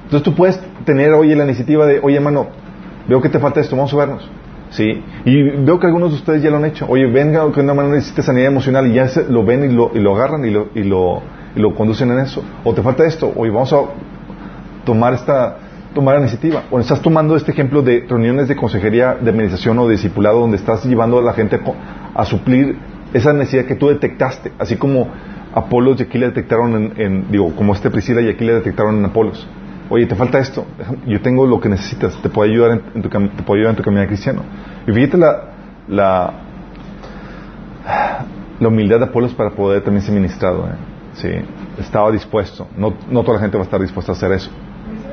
Entonces tú puedes tener hoy la iniciativa de, oye hermano, veo que te falta esto, vamos a vernos. Sí. Y veo que algunos de ustedes ya lo han hecho. Oye, venga, que una hermano necesita sanidad emocional y ya se- lo ven y lo, y lo agarran y lo, y, lo, y lo conducen en eso. O te falta esto, oye, vamos a tomar esta tomar la iniciativa. O estás tomando este ejemplo de reuniones de consejería, de administración o de discipulado donde estás llevando a la gente a suplir esa necesidad que tú detectaste, así como Apolos y Aquila detectaron en, digo, como este Priscila y Aquila detectaron en Apolos. Oye, te falta esto, yo tengo lo que necesitas, te puedo ayudar en, en tu, te puedo ayudar en tu caminar cristiano. Y fíjate la, la, humildad de Apolos para poder también ser ministrado. ¿eh? Sí, estaba dispuesto. No, no toda la gente va a estar dispuesta a hacer eso. A mí se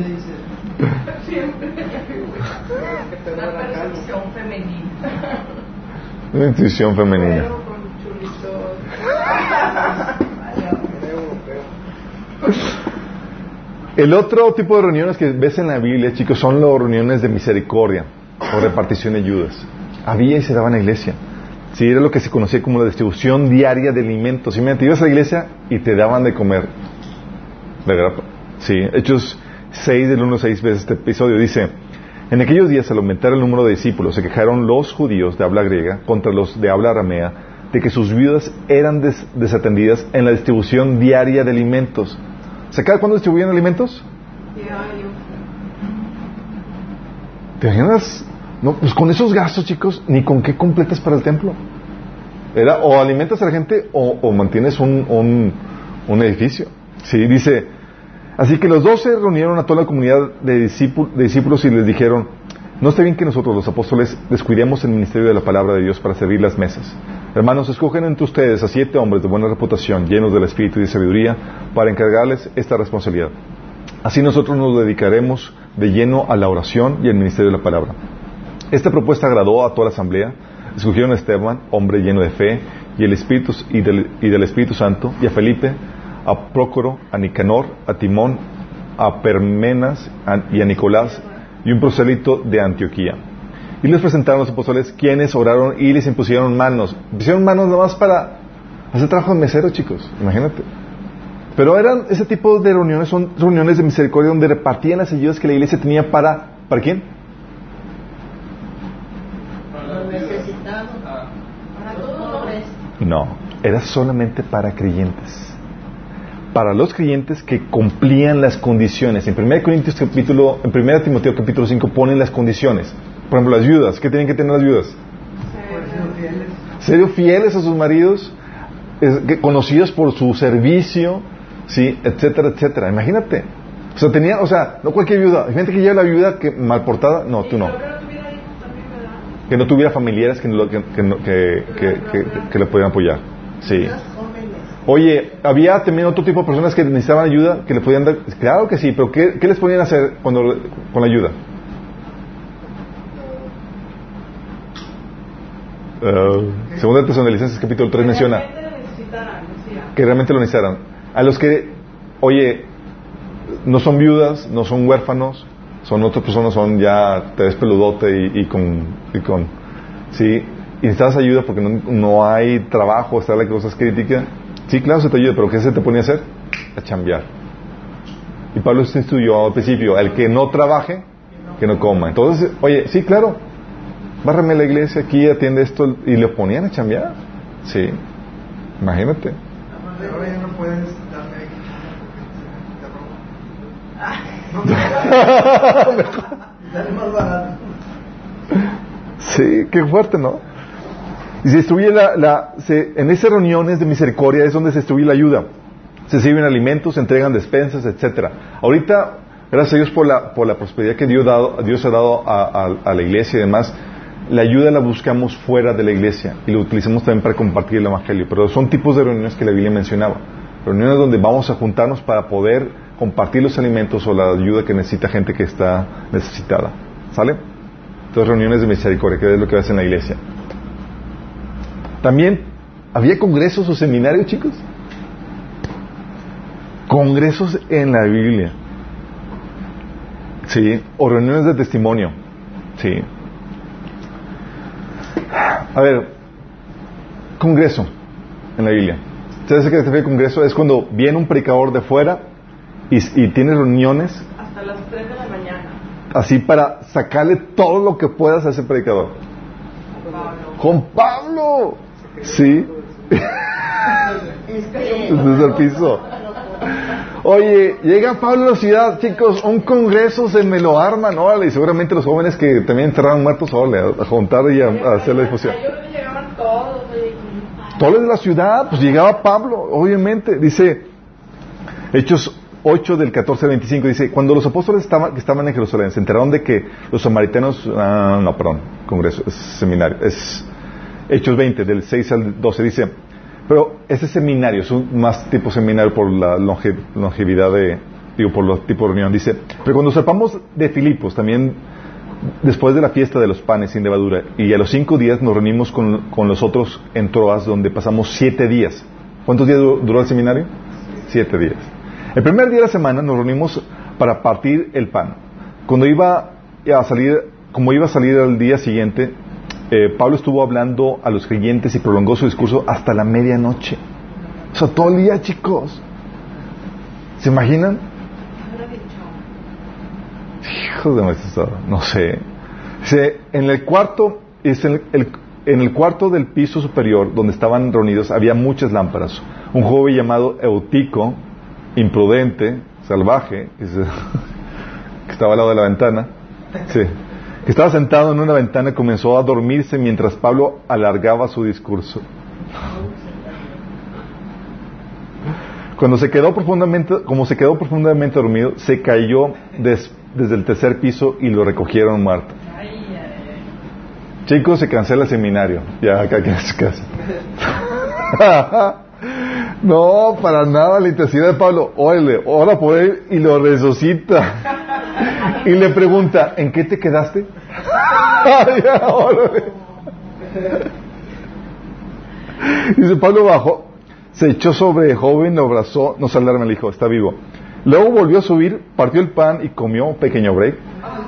me hace que era muy guapo. Apolo. ¿Dónde dice? Siempre. Que te Una percepción femenina. Una intuición femenina. El otro tipo de reuniones que ves en la Biblia, chicos, son las reuniones de misericordia. o repartición de ayudas. Había y se daba en la iglesia. Sí, era lo que se conocía como la distribución diaria de alimentos. Y te ibas a la iglesia y te daban de comer. De grapa. Sí, Hechos 6 del 1 6 veces este episodio dice, en aquellos días al aumentar el número de discípulos se quejaron los judíos de habla griega contra los de habla aramea de que sus viudas eran des- desatendidas en la distribución diaria de alimentos. ¿Se cada cuándo distribuían alimentos? ¿Te imaginas? No, pues con esos gastos, chicos, ni con qué completas para el templo. Era o alimentas a la gente o, o mantienes un, un, un edificio. Sí, dice. Así que los doce reunieron a toda la comunidad de, discípul- de discípulos y les dijeron: No está bien que nosotros, los apóstoles, descuidemos el ministerio de la palabra de Dios para servir las mesas. Hermanos, escogen entre ustedes a siete hombres de buena reputación, llenos del espíritu y de sabiduría, para encargarles esta responsabilidad. Así nosotros nos dedicaremos de lleno a la oración y al ministerio de la palabra. Esta propuesta agradó a toda la asamblea. Escogieron a Esteban, hombre lleno de fe y del Espíritu Santo, y a Felipe, a Prócoro, a Nicanor, a Timón, a Permenas a- y a Nicolás, y un prosélito de Antioquía. Y les presentaron a los apóstoles quienes oraron y les impusieron manos. Pusieron manos nada más para hacer trabajo de mesero, chicos. Imagínate. Pero eran ese tipo de reuniones, son reuniones de misericordia donde repartían las ayudas que la iglesia tenía para, ¿para quién? Los necesitados. Para los pobres. No, era solamente para creyentes. Para los creyentes que cumplían las condiciones. En 1 Corintios capítulo, en 1 Timoteo capítulo 5 ponen las condiciones. Por ejemplo, las viudas. ¿Qué tienen que tener las viudas? Ser fieles. Ser fieles a sus maridos, conocidos por su servicio, sí, etcétera, etcétera. Imagínate. O sea, tenía, o sea, no cualquier viuda. Hay gente que lleva la viuda que mal portada. No, tú no. Que no tuviera hijos también, ¿verdad? Que no tuviera familiares que, que, que, que- que le pudieran apoyar. Sí. Oye, había también otro tipo de personas que necesitaban ayuda, que le podían dar. Claro que sí, pero ¿qué, qué les podían hacer cuando, con la ayuda? Uh, segunda de Tesalonicenses capítulo 3 menciona Realmente que realmente lo necesitaran. A los que, oye, no son viudas, no son huérfanos, son otras personas, son ya, te ves peludote y, y con, y con, sí, y necesitas ayuda porque no, no hay trabajo, está la cosa es crítica. Sí, claro, se te ayuda, pero ¿qué se te pone a hacer? A chambear. Y Pablo se instruyó al principio, el que no trabaje, que no coma. Entonces, oye, sí, claro, bárrame la iglesia aquí, atiende esto, y le ponían a chambear. Sí, imagínate. Ahora ya no puedes darme. Sí, qué fuerte, ¿no? Y se distribuye la, la- se- en esas reuniones de misericordia es donde se distribuye la ayuda. Se sirven alimentos, se entregan despensas, etcétera. Ahorita, gracias a Dios por la, por la prosperidad que Dios, dado, Dios ha dado a, la iglesia y demás, la ayuda la buscamos fuera de la iglesia y lo utilizamos también para compartir el evangelio. Pero son tipos de reuniones que la Biblia mencionaba. Reuniones donde vamos a juntarnos para poder compartir los alimentos o la ayuda que necesita gente que está necesitada. ¿Sale? Entonces, reuniones de misericordia, que es lo que hace en la iglesia. También, ¿había congresos o seminarios, chicos? Congresos en la Biblia. Sí, o reuniones de testimonio. Sí. A ver, congreso en la Biblia. ¿Sabes qué significa congreso? Es cuando viene un predicador de fuera y, y tiene reuniones Hasta las 3 de la mañana. así para sacarle todo lo que puedas a ese predicador. Pablo. Con Pablo. Sí. Es que Desde el piso. Oye, llega Pablo a la ciudad, chicos, un congreso se me lo arman, órale, y seguramente los jóvenes que también enterraron muertos, órale, a juntar y a, a hacer la difusión. Todos. de la ciudad, pues llegaba Pablo, obviamente, dice Hechos 8 del 14 al 25, dice, cuando los apóstoles estaban, que estaban en Jerusalén se enteraron de que los samaritanos, ah, no, perdón, congreso, es seminario, es Hechos 20 del 6 al 12, dice, pero ese seminario es un más tipo seminario por la longe- longevidad de, digo, por los tipos de reunión, dice, pero cuando sepamos de Filipos, también después de la fiesta de los panes sin levadura, y a los cinco días nos reunimos con, con los otros en Troas, donde pasamos siete días. ¿Cuántos días du- duró el seminario? Siete días. El primer día de la semana nos reunimos para partir el pan. Cuando iba a salir como iba a salir al día siguiente, eh, Pablo estuvo hablando a los creyentes y prolongó su discurso hasta la medianoche. O sea, todo el día, chicos. ¿Se imaginan? Hijos de maestro, no sé. Dice, en el cuarto, en el, en el cuarto del piso superior donde estaban reunidos había muchas lámparas. Un joven llamado Eutico, imprudente, salvaje, que estaba al lado de la ventana, sí, que estaba sentado en una ventana comenzó a dormirse mientras Pablo alargaba su discurso. Cuando se quedó profundamente, como se quedó profundamente dormido, se cayó des- desde el tercer piso y lo recogieron muerto. Chicos, se cancela el seminario. Ya, se casa. no, para nada la intensidad de Pablo. Órale, ora por él y lo resucita. Y le pregunta, ¿en qué te quedaste? Dice Pablo bajó, se echó sobre el joven, lo abrazó, no se alarma, le dijo, está vivo. Luego volvió a subir, partió el pan y comió un pequeño break.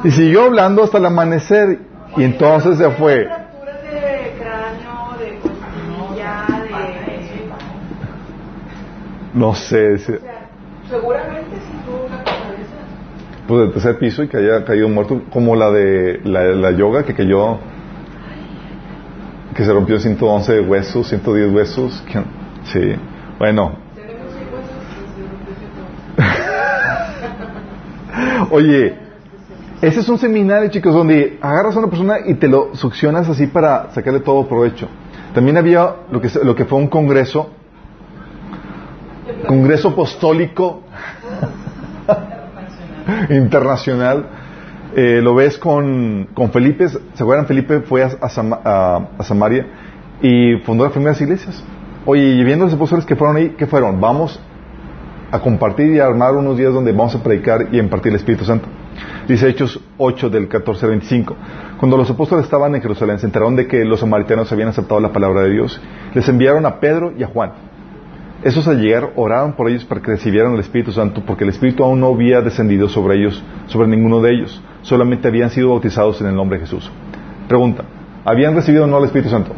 Y siguió hablando hasta el amanecer. Y entonces se fue. No sé, dice, O sea, seguramente si tuvo una cosa de esas. Pues del tercer piso y que haya caído muerto, como la de la, la yoga que cayó, que se rompió 111 huesos, 110 huesos. que- sí, bueno, Oye, ese es un seminario, chicos, donde agarras a una persona y te lo succionas así para sacarle todo provecho. También había lo que, lo que fue un congreso, congreso apostólico internacional. Eh, lo ves con, con Felipe, ¿se acuerdan? Felipe fue a, a a- a Samaria y fundó las primeras iglesias. Oye, y viendo los apóstoles que fueron ahí, ¿qué fueron? Vamos a compartir y a armar unos días donde vamos a predicar y a impartir el Espíritu Santo. Dice Hechos 8 del 14 al 25. Cuando los apóstoles estaban en Jerusalén, se enteraron de que los samaritanos habían aceptado la palabra de Dios. Les enviaron a Pedro y a Juan. Esos al llegar oraron por ellos para que recibieran el Espíritu Santo, porque el Espíritu aún no había descendido sobre ellos, sobre ninguno de ellos. Solamente habían sido bautizados en el nombre de Jesús. Pregunta, ¿habían recibido o no el Espíritu Santo?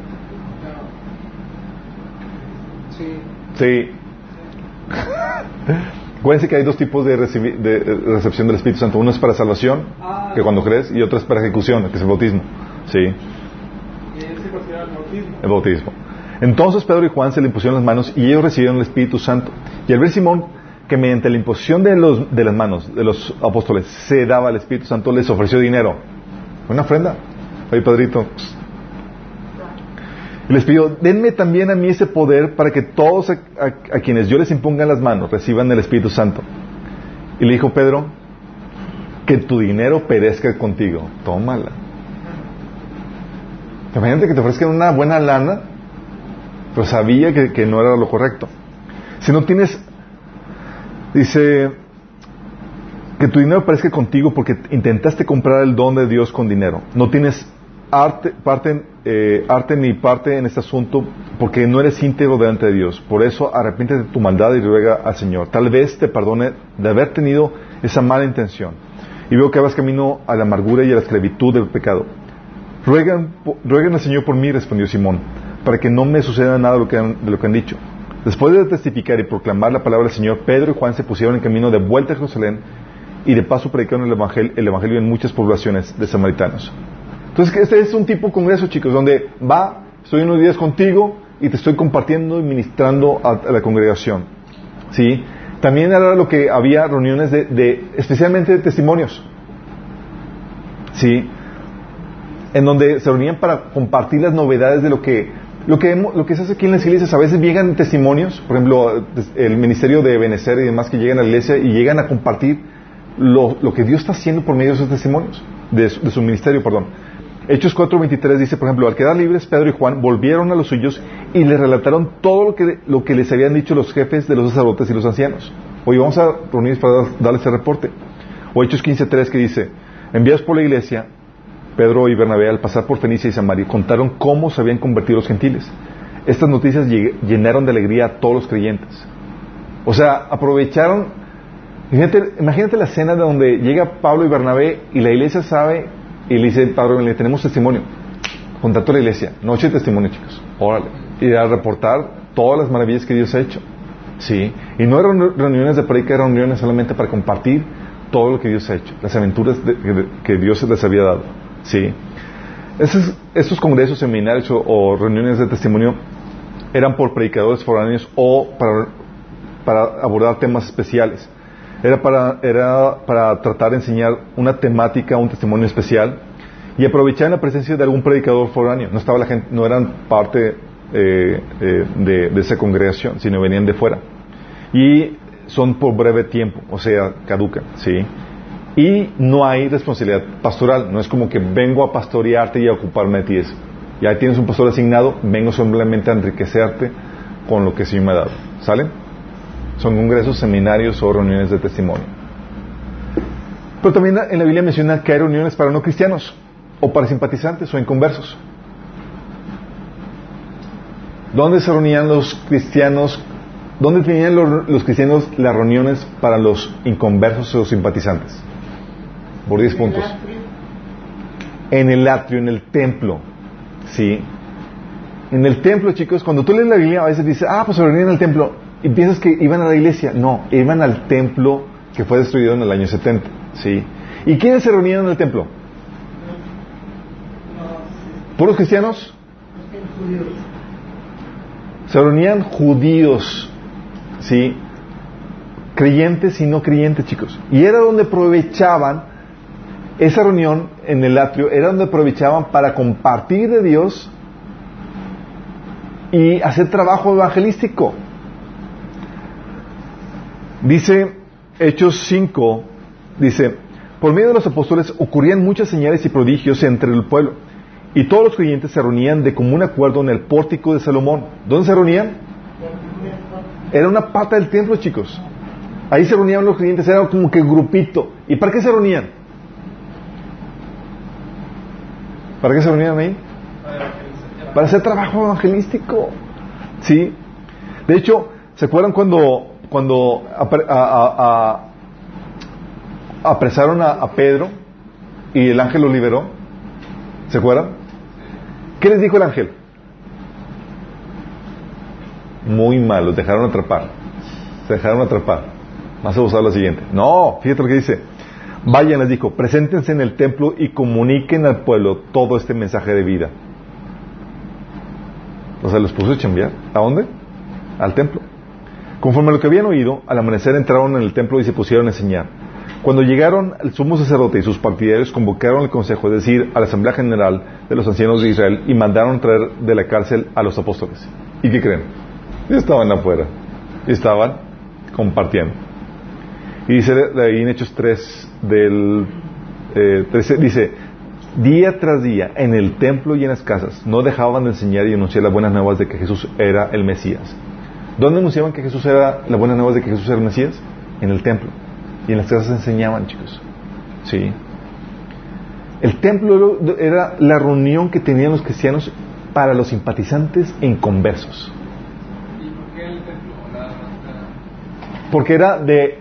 Sí. Sí. Acuérdense que hay dos tipos de, recepción del Espíritu Santo. Uno es para salvación, que cuando crees, y otro es para ejecución, que es el bautismo. Sí, Y él se considera el bautismo. el bautismo. Entonces Pedro y Juan se le impusieron las manos y ellos recibieron el Espíritu Santo. Y al ver Simón que mediante la imposición de, los, de las manos de los apóstoles se daba el Espíritu Santo, les ofreció dinero. Una ofrenda. Oye, Pedrito. Y les pidió, denme también a mí ese poder para que todos a, a- quienes yo les imponga las manos reciban el Espíritu Santo. Y le dijo Pedro, que tu dinero perezca contigo. Tómala. Imagínate que te ofrezcan una buena lana, pero sabía que, no era lo correcto. Si no tienes, dice, que tu dinero parezca contigo porque intentaste comprar el don de Dios con dinero. No tienes arte, parte, eh, arte ni parte en este asunto porque no eres íntegro delante de Dios. Por eso arrepiéntete de tu maldad y ruega al Señor. Tal vez te perdone de haber tenido esa mala intención. Y veo que vas camino a la amargura y a la esclavitud del pecado. Ruegan, rueguen al Señor por mí, respondió Simón, para que no me suceda nada de lo que han, de lo que han dicho. Después de testificar y proclamar la palabra del Señor, Pedro y Juan se pusieron en camino de vuelta a Jerusalén y de paso predicaron el evangelio, el evangelio en muchas poblaciones de samaritanos. Entonces, este es un tipo de congreso, chicos, donde va, estoy unos días contigo y te estoy compartiendo y ministrando a, la congregación. ¿Sí? También era lo que había reuniones de, de especialmente de testimonios. ¿Sí? En donde se reunían para compartir las novedades de lo que lo que, lo que se hace aquí en las iglesias. A veces llegan testimonios, por ejemplo, el ministerio de Benecer y demás que llegan a la iglesia y llegan a compartir lo, lo que Dios está haciendo por medio de esos testimonios, de su, de su ministerio, perdón. Hechos 4.23 dice, por ejemplo, al quedar libres, Pedro y Juan volvieron a los suyos y les relataron todo lo que, lo que les habían dicho los jefes de los sacerdotes y los ancianos. Hoy vamos a reunirnos para dar- darles ese reporte. O Hechos 15.3 que dice, enviados por la iglesia, Pedro y Bernabé al pasar por Fenicia y Samaria contaron cómo se habían convertido los gentiles. Estas noticias llenaron de alegría a todos los creyentes. O sea, aprovecharon. Imagínate, la escena de donde llega Pablo y Bernabé y la iglesia sabe y le dice Pablo, tenemos testimonio. Contacto a la iglesia. Noche de testimonio, chicos. Órale. Y a reportar todas las maravillas que Dios ha hecho. Sí. Y no eran reuniones de predica, eran reuniones solamente para compartir todo lo que Dios ha hecho, las aventuras que Dios les había dado. Sí. Esos, estos congresos, seminarios o, reuniones de testimonio eran por predicadores foráneos o para, para abordar temas especiales. Era para, era para tratar de enseñar una temática, un testimonio especial y aprovechar la presencia de algún predicador foráneo. No estaba la gente, no eran parte eh, eh, de, de esa congregación, sino venían de fuera. Y son por breve tiempo, o sea, caducan, ¿sí? Y no hay responsabilidad pastoral, no es como que vengo a pastorearte y a ocuparme de ti eso. Ya tienes un pastor asignado, vengo simplemente a enriquecerte con lo que sí me ha dado. ¿Sale? Son congresos, seminarios o reuniones de testimonio. Pero también en la Biblia menciona que hay reuniones para no cristianos, o para simpatizantes o inconversos. ¿Dónde se reunían los cristianos? ¿Dónde tenían los, los cristianos las reuniones para los inconversos o simpatizantes? Por 10 puntos. En el atrio, en el templo. ¿Sí? En el templo, chicos, cuando tú lees la Biblia, a veces dices, ah, pues se reunían el templo. Y piensas que iban a la iglesia. No, iban al templo que fue destruido en el año 70. ¿Sí? ¿Y quiénes se reunían en el templo? ¿Puros cristianos? Se reunían judíos, ¿sí? Creyentes y no creyentes, chicos. Y era donde aprovechaban, esa reunión en el atrio, era donde aprovechaban para compartir de Dios y hacer trabajo evangelístico. Dice Hechos 5, dice, por medio de los apóstoles ocurrían muchas señales y prodigios entre el pueblo. Y todos los creyentes se reunían de común acuerdo en el pórtico de Salomón. ¿Dónde se reunían? Era una parte del templo, chicos. Ahí se reunían los creyentes, era como que grupito. ¿Y para qué se reunían? ¿Para qué se reunían ahí? Para hacer trabajo evangelístico. ¿Sí? De hecho, ¿se acuerdan cuando, cuando a- apresaron a, Pedro y el ángel lo liberó? ¿Se acuerdan? ¿Qué les dijo el ángel? Muy mal, los dejaron atrapar. Se dejaron atrapar. Más a usar lo siguiente. No, fíjate lo que dice. Vayan, les dijo, preséntense en el templo y comuniquen al pueblo todo este mensaje de vida. O sea, los puso a chambear. ¿A dónde? Al templo. Conforme a lo que habían oído, al amanecer entraron en el templo y se pusieron a enseñar. Cuando llegaron, el sumo sacerdote y sus partidarios convocaron al consejo, es decir, a la asamblea general de los ancianos de Israel, y mandaron traer de la cárcel a los apóstoles. ¿Y qué creen? Estaban afuera. Estaban compartiendo. Y dice ahí en Hechos 3 del eh, 13, dice, día tras día en el templo y en las casas no dejaban de enseñar y anunciar las buenas nuevas de que Jesús era el Mesías. ¿Dónde anunciaban que Jesús era las buenas nuevas de que Jesús era el Mesías? En el templo. Y en las casas enseñaban, chicos. Sí. El templo era la reunión que tenían los cristianos para los simpatizantes e inconversos. ¿Y por qué el templo? Porque era de.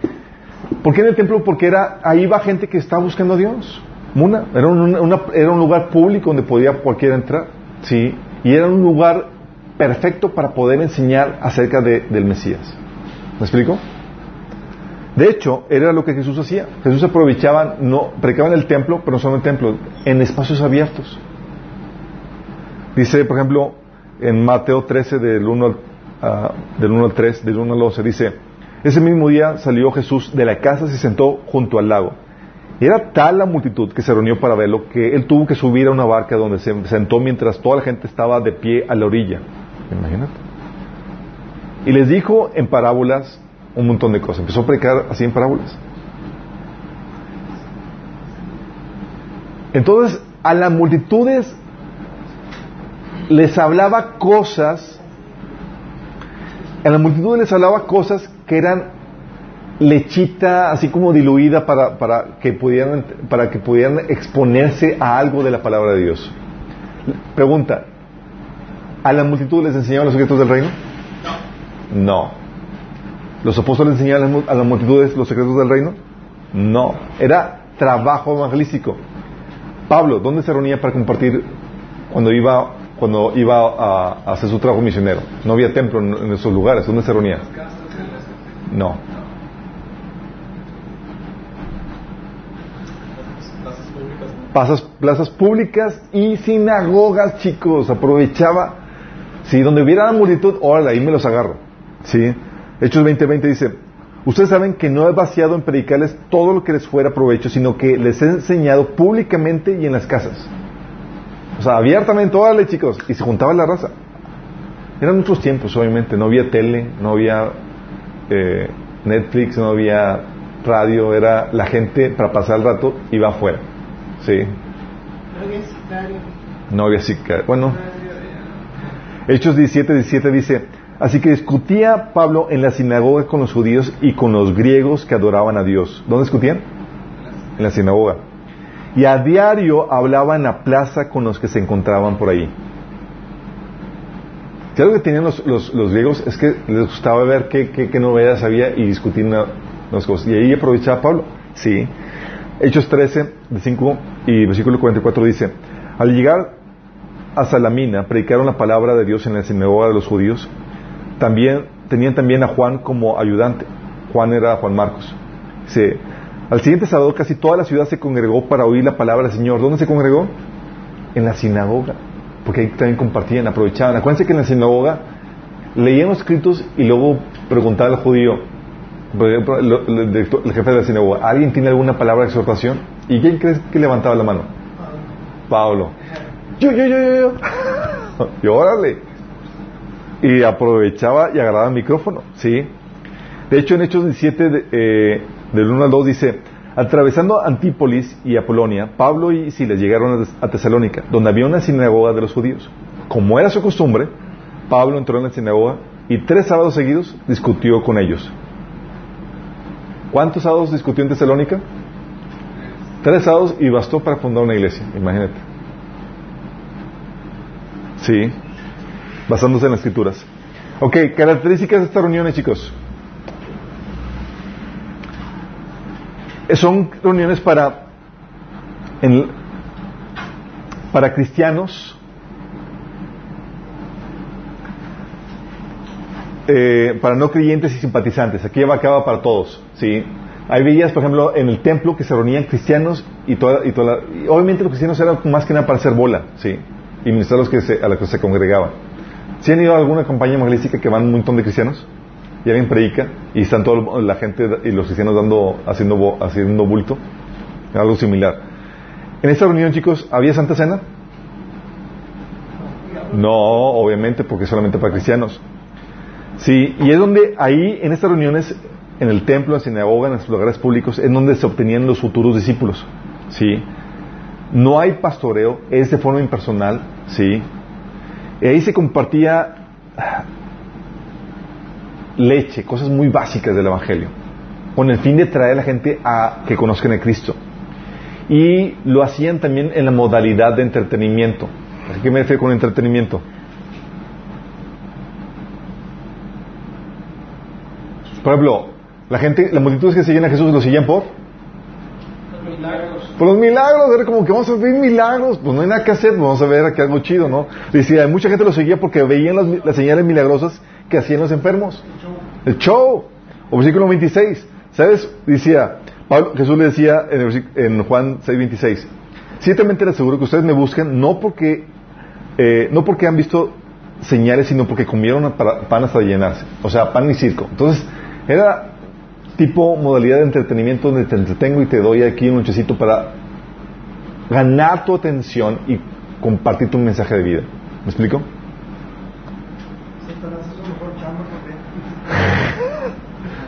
¿Por qué en el templo? Porque era ahí va gente que estaba buscando a Dios. Una, era un, una- era un lugar público donde podía cualquiera entrar. Sí. Y era un lugar perfecto para poder enseñar acerca de- del Mesías. ¿Me explico? De hecho, era lo que Jesús hacía. Jesús aprovechaba, no, predicaba en el templo, pero no solo en el templo, en espacios abiertos. Dice, por ejemplo, en Mateo 13, del 1 al, ah, del 1 al 3, del 1 al 11, dice, ese mismo día salió Jesús de la casa y se sentó junto al lago. Era tal la multitud que se reunió para verlo que él tuvo que subir a una barca donde se sentó mientras toda la gente estaba de pie a la orilla. Imagínate. Y les dijo en parábolas un montón de cosas. Empezó a predicar así en parábolas. Entonces, a las multitudes les hablaba cosas, a la multitud les hablaba cosas que eran lechita, así como diluida para, para, que pudieran, para que pudieran exponerse a algo de la palabra de Dios. Pregunta, ¿a la multitud les enseñaban los secretos del reino? No. ¿Los apóstoles enseñaban a las multitudes los secretos del reino? No. Era trabajo evangelístico. Pablo, ¿dónde se reunía para compartir cuando iba, cuando iba a, a hacer su trabajo misionero? No había templo en, en esos lugares. ¿Dónde se reunía? No. Plazas, plazas públicas y sinagogas, chicos. Aprovechaba. Sí, donde hubiera la multitud, órale, ahí me los agarro. Sí. Hechos 20:20 dice, ustedes saben que no he vaciado en predicarles todo lo que les fuera provecho, sino que les he enseñado públicamente y en las casas. O sea, abiertamente, órale, chicos. Y se juntaba la raza. Eran muchos tiempos, obviamente. No había tele, no había eh, Netflix, no había radio. Era la gente, para pasar el rato, iba afuera. Sí. No había sicario. No había sicario. Bueno, Hechos 17, 17 dice, así que discutía Pablo en la sinagoga con los judíos y con los griegos que adoraban a Dios. ¿Dónde discutían? En la sinagoga. Y a diario hablaba en la plaza con los que se encontraban por ahí. Si algo que tenían los, los- los griegos es que les gustaba ver qué, qué- qué novedades había y discutir una- las cosas. Y ahí aprovechaba Pablo. Sí. Hechos 13, de 5 y versículo 44 dice, al llegar a Salamina predicaron la palabra de Dios en la sinagoga de los judíos. También tenían también a Juan como ayudante. Juan era Juan Marcos. Dice, al siguiente sábado casi toda la ciudad se congregó para oír la palabra del Señor. ¿Dónde se congregó? En la sinagoga. Porque ahí también compartían, aprovechaban. Acuérdense que en la sinagoga leían los escritos y luego preguntaba al judío, por ejemplo, el, jefe de la sinagoga, ¿alguien tiene alguna palabra de exhortación? ¿Y quién crees que levantaba la mano? Pablo. Yo, yo, yo, yo, yo. y órale. Y aprovechaba y agarraba el micrófono, ¿sí? De hecho, en Hechos 17, de- eh, del 1 al 2, dice, atravesando Antípolis y Apolonia, Pablo y Silas llegaron a Tes- a Tesalónica, donde había una sinagoga de los judíos. Como era su costumbre, Pablo entró en la sinagoga y tres sábados seguidos discutió con ellos. ¿Cuántos sábados discutió en Tesalónica? Tres sábados y bastó para fundar una iglesia, imagínate. Sí, basándose en las escrituras. Ok, características de estas reuniones, chicos. Son reuniones para, en- para cristianos, eh, para no creyentes y simpatizantes. Aquí va acaba para todos, ¿sí? Hay veías, por ejemplo, en el templo que se reunían cristianos y toda, y toda la- y obviamente los cristianos eran más que nada para hacer bola, ¿sí? Y ministrar a los que se, a los que se congregaban. ¿Sí han ido a alguna campaña evangelística que van un montón de cristianos? Y alguien predica y están toda la gente y los cristianos dando, haciendo, haciendo bulto. Algo similar. En esta reunión, chicos, ¿había Santa Cena? No, obviamente, porque es solamente para cristianos. Sí, y es donde ahí, en estas reuniones, en el templo, en la sinagoga, en los lugares públicos, es donde se obtenían los futuros discípulos. Sí. No hay pastoreo, es de forma impersonal, sí. Y ahí se compartía leche, cosas muy básicas del Evangelio, con el fin de traer a la gente a que conozcan a Cristo. Y lo hacían también en la modalidad de entretenimiento. ¿A qué me refiero con entretenimiento? Por ejemplo, la gente, las multitudes que seguían a Jesús lo seguían por Milagros. Por los milagros, era como que vamos a ver milagros, pues no hay nada que hacer, pues vamos a ver aquí algo chido, ¿no? Decía, mucha gente lo seguía porque veían las, las señales milagrosas que hacían los enfermos. El show. O versículo 26, ¿sabes? Decía, Pablo, Jesús le decía en, el en Juan 6, 26, ciertamente les aseguro que ustedes me buscan no porque, eh, no porque han visto señales, sino porque comieron pan hasta llenarse. O sea, pan y circo. Entonces, era tipo modalidad de entretenimiento donde te entretengo y te doy aquí un nochecito para ganar tu atención y compartir tu mensaje de vida. ¿Me explico?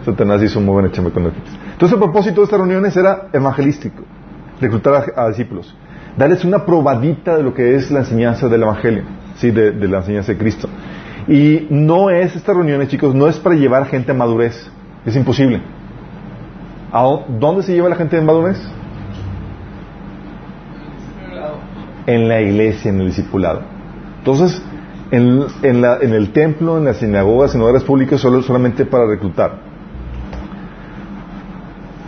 Satanás hizo un muy buen chamba con Netflix. Entonces el propósito de estas reuniones era evangelístico, reclutar a, a discípulos, darles una probadita de lo que es la enseñanza del Evangelio, sí, de, de la enseñanza de Cristo. Y no es, estas reuniones chicos, no es para llevar gente a madurez, es imposible. ¿A dó- dónde se lleva la gente de madurez? En la iglesia, en el discipulado. Entonces, en el templo, en las sinagogas, en lugares públicos, solo, solamente para reclutar.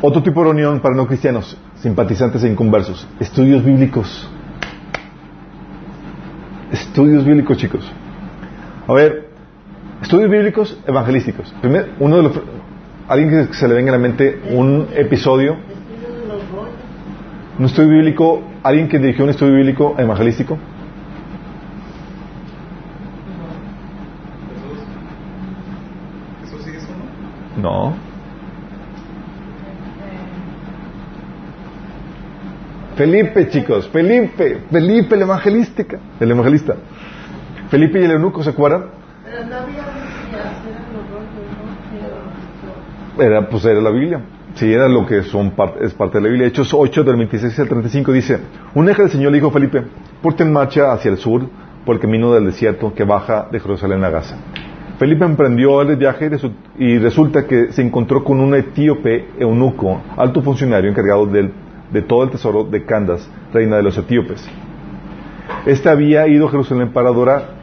Otro tipo de reunión para no cristianos, simpatizantes e inconversos. Estudios bíblicos. Estudios bíblicos, chicos. A ver, estudios bíblicos evangelísticos. Primero, uno de los, alguien que se le venga a la mente un episodio, un estudio bíblico, alguien que dirigió un estudio bíblico evangelístico. No. Felipe, chicos, Felipe, Felipe el evangelística, el evangelista. Felipe y el eunuco, ¿se acuerdan no había Biblias, eran los rollos, ¿no? Era, pues era la Biblia. Sí, era lo que son par- es parte de la Biblia. Hechos 8 del 26 al 35 dice, un ángel del Señor le dijo a Felipe, ponte en marcha hacia el sur por el camino del desierto que baja de Jerusalén a Gaza. Felipe emprendió el viaje y resulta que se encontró con un etíope eunuco, alto funcionario encargado del- de todo el tesoro de Candas, reina de los etíopes. Este había ido a Jerusalén para adorar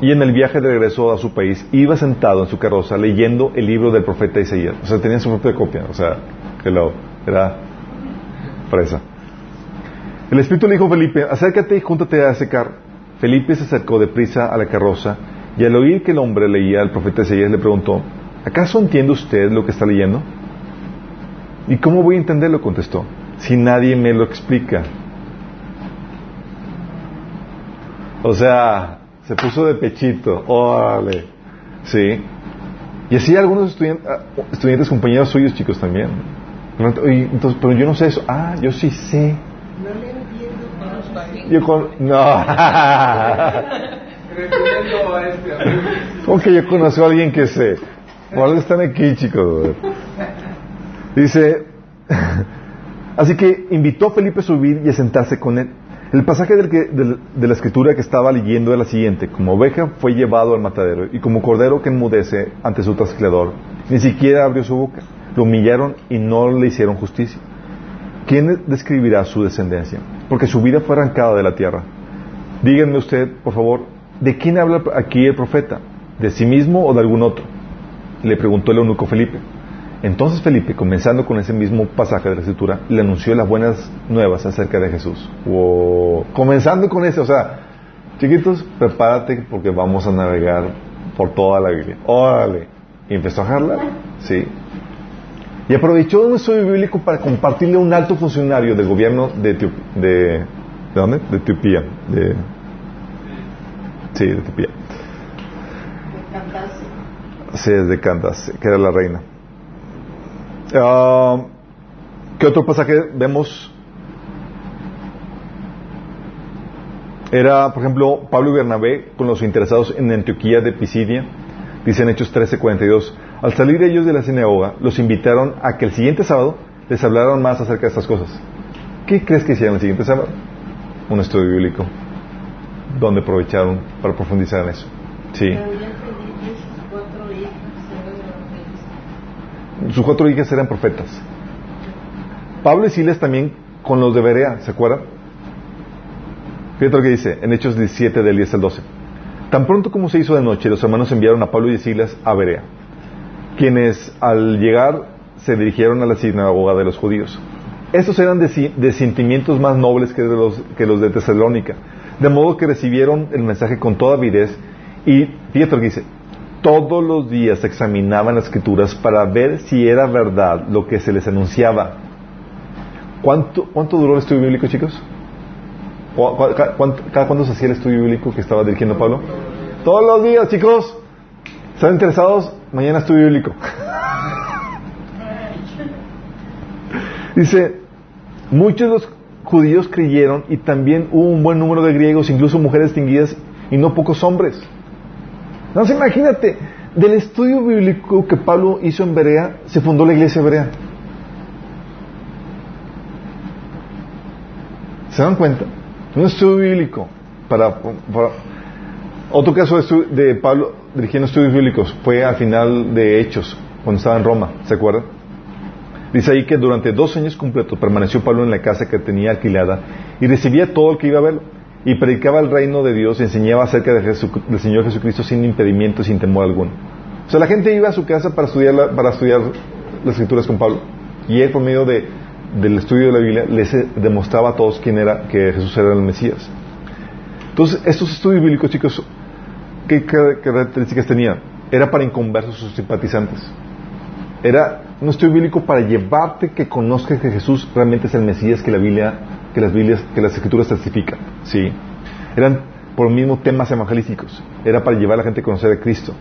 y en el viaje de regreso a su país iba sentado en su carroza leyendo el libro del profeta Isaías. O sea, tenía su propia copia. O sea, que lo era fresa. El Espíritu le dijo a Felipe, acércate y júntate a ese carro. Felipe se acercó deprisa a la carroza y al oír que el hombre leía al profeta Isaías le preguntó, ¿acaso entiende usted lo que está leyendo? ¿Y cómo voy a entenderlo? contestó, si nadie me lo explica. O sea, se puso de pechito. Órale. Sí. Y así algunos estudiantes, estudiantes compañeros suyos, chicos, también. Entonces, pero yo no sé eso. Ah, yo sí sé. No le entiendo, pero sí. Yo con... No. Recomiendo a este amigo. ¿Cómo que yo conozco a alguien que sé? Por algo están aquí, chicos. Dice, así que invitó a Felipe a subir y a sentarse con él. El pasaje de la escritura que estaba leyendo era la siguiente. Como oveja fue llevado al matadero y como cordero que enmudece ante su trasquilador, ni siquiera abrió su boca. Lo humillaron y no le hicieron justicia. ¿Quién describirá su descendencia? Porque su vida fue arrancada de la tierra. Díganme usted, por favor, ¿de quién habla aquí el profeta? ¿De sí mismo o de algún otro? Le preguntó el eunuco Felipe. Entonces Felipe, comenzando con ese mismo pasaje de la escritura, le anunció las buenas nuevas acerca de Jesús. Wow. Comenzando con ese, o sea, chiquitos, prepárate porque vamos a navegar por toda la Biblia. Órale. Y empezó a jalar. Sí. Y aprovechó un estudio bíblico para compartirle a un alto funcionario del gobierno de Etiopía. De, ¿de dónde? De Etiopía. De, sí, de Etiopía. De Candace. Sí, de Candace, que era la reina. Ah, ¿Qué otro pasaje vemos? Era, por ejemplo, Pablo y Bernabé con los interesados en Antioquía de Pisidia. Dice en Hechos 13:42. Al salir ellos de la sinagoga, los invitaron a que el siguiente sábado les hablaran más acerca de estas cosas. ¿Qué crees que hicieron el siguiente sábado? Un estudio bíblico, donde aprovecharon para profundizar en eso. Sí. Pero ya Felipe y sus cuatro hijas eran evangelistas. Sus cuatro hijas eran profetas. Pablo y Silas también con los de Berea, ¿se acuerdan? Fíjate lo que dice en Hechos 17 del 10 al 12. Tan pronto como se hizo de noche, los hermanos enviaron a Pablo y Silas a Berea, quienes al llegar se dirigieron a la sinagoga de los judíos. Estos eran de, sentimientos más nobles que, los, de Tesalónica, de modo que recibieron el mensaje con toda avidez y dice, todos los días examinaban las escrituras para ver si era verdad lo que se les anunciaba. ¿Cuánto, cuánto duró el estudio bíblico, chicos? ¿Cu- cu- ca- cuánto- ¿Cada cuándo se hacía el estudio bíblico que estaba dirigiendo Pablo? Todos los días, chicos. ¿Están interesados? Mañana estudio bíblico. Dice, muchos de los judíos creyeron y también hubo un buen número de griegos, incluso mujeres distinguidas y no pocos hombres. No imagínate, del estudio bíblico que Pablo hizo en Berea, se fundó la iglesia Berea. ¿Se dan cuenta? Un estudio bíblico para, otro caso de, de Pablo dirigiendo estudios bíblicos fue al final de Hechos, cuando estaba en Roma, ¿se acuerdan? Dice ahí que durante dos años completos permaneció Pablo en la casa que tenía alquilada y recibía todo el que iba a verlo y predicaba el reino de Dios y enseñaba acerca del Señor Jesucristo sin impedimento y sin temor alguno. O sea, la gente iba a su casa para estudiar, para estudiar las escrituras con Pablo. Y él, por medio de, del estudio de la Biblia, les eh, demostraba a todos quién era, que Jesús era el Mesías. Entonces, estos estudios bíblicos, chicos, ¿qué car- características tenían? Era para inconversos sus simpatizantes. Era un estudio bíblico para llevarte que conozcas que Jesús realmente es el Mesías que la Biblia, que las Biblias, que las Escrituras testifican. Sí. Eran por lo mismo temas evangelísticos. Era para llevar a la gente a conocer a Cristo.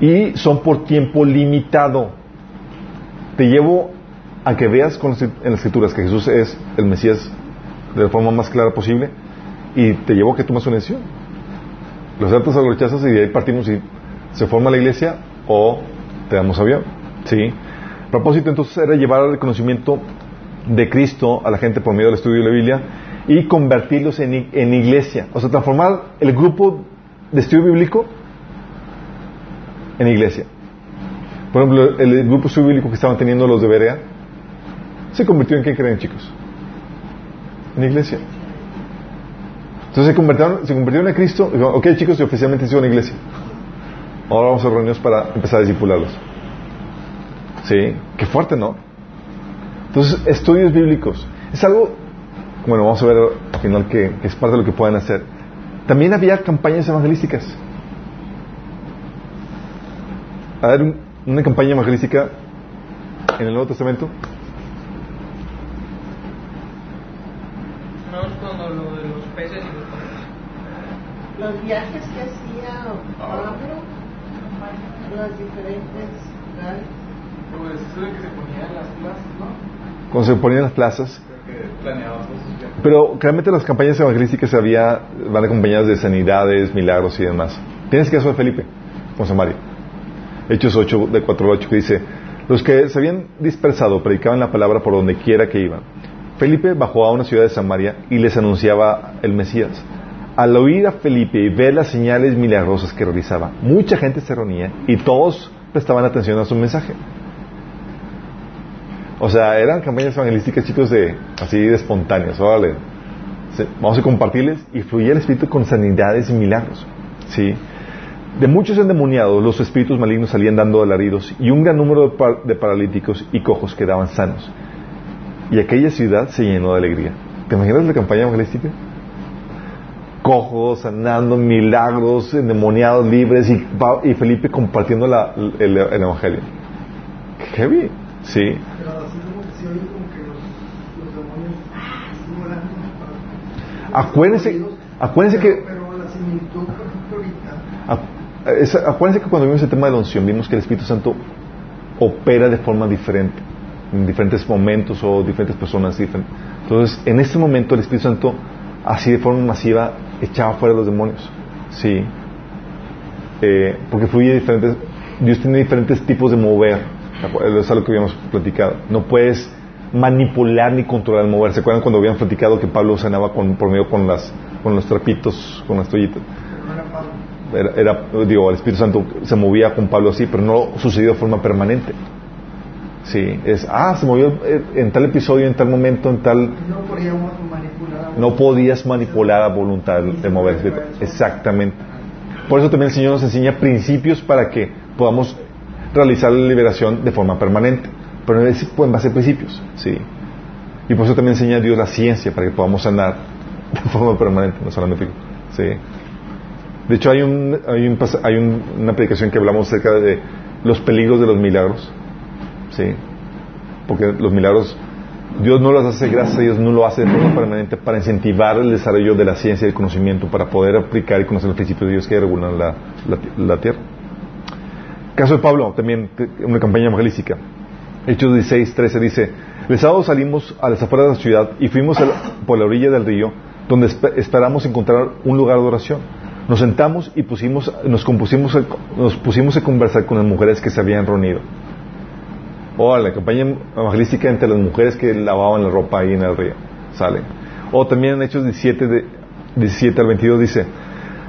Y son por tiempo limitado. Te llevo a que veas con en las Escrituras que Jesús es el Mesías de la forma más clara posible y te llevo a que tomes una decisión. Los aceptas o los rechazas y de ahí partimos y se forma la iglesia o te damos avión. ¿Sí? Propósito entonces era llevar el conocimiento de Cristo a la gente por medio del estudio de la Biblia y convertirlos en, en iglesia. O sea, transformar el grupo de estudio bíblico en iglesia. Por ejemplo, el, grupo estudio bíblico que estaban teniendo los de Berea se convirtió en qué creen, chicos? En iglesia. Entonces se convirtieron, se convirtieron en Cristo. y dijeron, ok, chicos, y oficialmente se una iglesia. Ahora vamos a reunirnos para empezar a discipularlos. Sí, qué fuerte, ¿no? Entonces, estudios bíblicos. Es algo, bueno, vamos a ver al final que, que es parte de lo que pueden hacer. También había campañas evangelísticas. A ver, un- una campaña evangelística en el Nuevo Testamento. No es cuando lo de los peces y los panes. Los viajes que hacía Ah. Pablo, las diferentes ciudades. Pues eso de que se ponía en las plazas, ¿no? Cuando se ponían las plazas. Pero realmente las campañas evangelísticas había, van acompañadas de sanidades, milagros y demás. Tienes caso de Felipe, con Samaria. Hechos 8, de 4 al 8, que dice, los que se habían dispersado predicaban la palabra por donde quiera que iban. Felipe bajó a una ciudad de Samaria y les anunciaba el Mesías. Al oír a Felipe y ver las señales milagrosas que realizaba, mucha gente se reunía y todos prestaban atención a su mensaje. O sea, eran campañas evangelísticas, chicos, de así de espontáneas. Órale, vamos a compartirles y fluía el Espíritu con sanidades y milagros. ¿sí? De muchos endemoniados, los espíritus malignos salían dando alaridos y un gran número de, par- de paralíticos y cojos quedaban sanos. Y aquella ciudad se llenó de alegría. ¿Te imaginas la campaña evangelística? Cojos, sanando, milagros, endemoniados, libres y, Felipe compartiendo el, el evangelio. Heavy, sí. Pero así como que se oye como que los, los demonios así volando para- Acuérdense, acuérdense que Pero la similitud, por ejemplo, ahorita, Acu- es- Acuérdense que cuando vimos el tema de la unción, vimos que el Espíritu Santo opera de forma diferente, en diferentes momentos o diferentes personas diferentes. Entonces, en este momento el Espíritu Santo, así de forma masiva, echaba fuera los demonios. Sí. Eh, porque fluye diferentes, Dios tiene diferentes tipos de mover. Es algo que habíamos platicado. No puedes manipular ni controlar el mover. ¿Se acuerdan cuando habíamos platicado que Pablo sanaba con, por medio con las, con los trapitos, con las toallitas? no era. Era, digo, el Espíritu Santo se movía con Pablo así, pero no sucedió de forma permanente. Sí, es, ah, se movió eh, en tal episodio, en tal momento, en tal... No podíamos manipular No podías manipular a voluntad el, mover. Exactamente. Por eso también el Señor nos enseña principios para que podamos realizar la liberación de forma permanente. Pero es en base a principios, sí. Y por eso también enseña Dios la ciencia para que podamos sanar de forma permanente, no solamente... Sí. De hecho, hay, un, hay, un hay un- una predicación que hablamos acerca de los peligros de los milagros. ¿Sí? Porque los milagros, Dios no los hace, gracias a Dios, no lo hace de forma permanente para incentivar el desarrollo de la ciencia y el conocimiento, para poder aplicar y conocer los principios de Dios que regulan la, la- la tierra. Caso de Pablo, también una campaña evangelística. Hechos 16, 13 dice, el sábado salimos a las afueras de la ciudad y fuimos por la orilla del río, donde espe- esperamos encontrar un lugar de oración. Nos sentamos y pusimos, nos, compusimos a- nos pusimos a conversar con las mujeres que se habían reunido. O la campaña evangelística entre las mujeres que lavaban la ropa ahí en el río. Sale. O también en Hechos 17, de, 17 al 22 dice,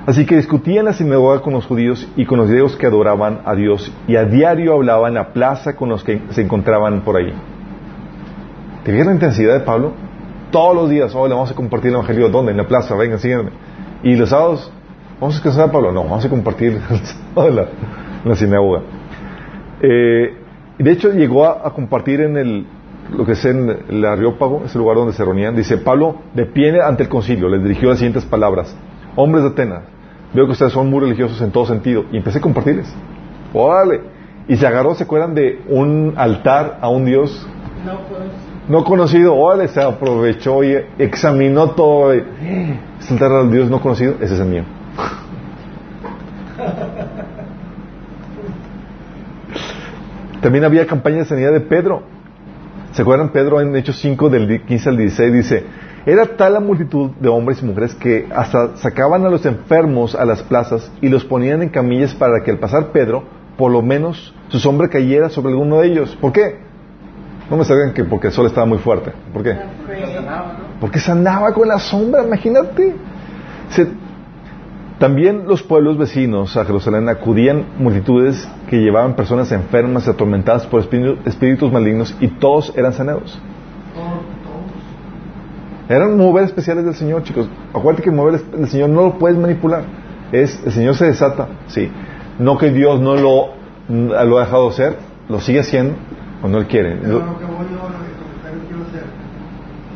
Así que discutían en la sinagoga con los judíos y con los griegos que adoraban a Dios y a diario hablaban en la plaza con los que se encontraban por ahí. ¿Te fijas la intensidad de Pablo? Todos los días, hoy le vamos a compartir el Evangelio. ¿Dónde? En la plaza, vengan, síganme. Y los sábados, ¿vamos a descansar a Pablo? No, vamos a compartir en la, sinagoga. Eh, de hecho, llegó a, a compartir en el, lo que es en el Areópago, es el lugar donde se reunían, dice, Pablo, de pie ante el concilio, les dirigió las siguientes palabras. Hombres de Atenas, veo que ustedes son muy religiosos en todo sentido. Y empecé a compartirles. ¡Órale! Y se agarró, ¿se acuerdan de un altar a un Dios No conocido? ¡Órale! Se aprovechó y examinó todo. y, ¿Es altar al Dios no conocido? Ese es el mío. También había campaña de sanidad de Pedro. ¿Se acuerdan? Pedro en Hechos 5 del 15 al 16 dice, era tal la multitud de hombres y mujeres que hasta sacaban a los enfermos a las plazas y los ponían en camillas para que al pasar Pedro, por lo menos su sombra cayera sobre alguno de ellos. ¿Por qué? No me salgan que porque el sol estaba muy fuerte. ¿Por qué? Porque se andaba con la sombra, imagínate. También los pueblos vecinos a Jerusalén acudían multitudes que llevaban personas enfermas y atormentadas por espíritu- espíritus malignos y todos eran sanados. Eran moveres especiales del Señor, chicos. Acuérdate que mover del Señor no lo puedes manipular. Es, el Señor se desata, sí. No que Dios no lo, lo ha dejado hacer, lo sigue haciendo cuando Él quiere. Pero Lo- que voy yo, lo que comentario quiero hacer,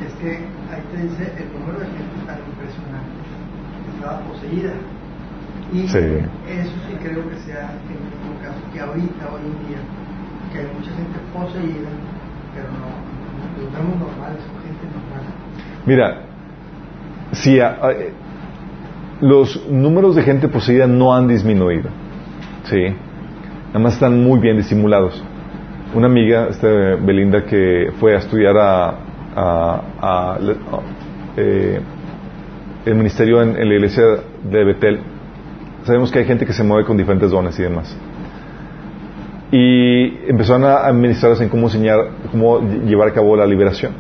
es que ahí te dice el número de gente tan impresionante estaba poseída. Y Sí. eso sí creo que sea el mismo caso que ahorita, hoy en día, que hay mucha gente poseída, pero no, Mira, si a- eh, los números de gente poseída no han disminuido, sí, nada más están muy bien disimulados. Una amiga, este, Belinda, que fue a estudiar a- eh, el ministerio en, en la iglesia de Betel, sabemos que hay gente que se mueve con diferentes dones y demás. Y empezaron a administrarse en cómo enseñar, cómo lle- llevar a cabo la liberación.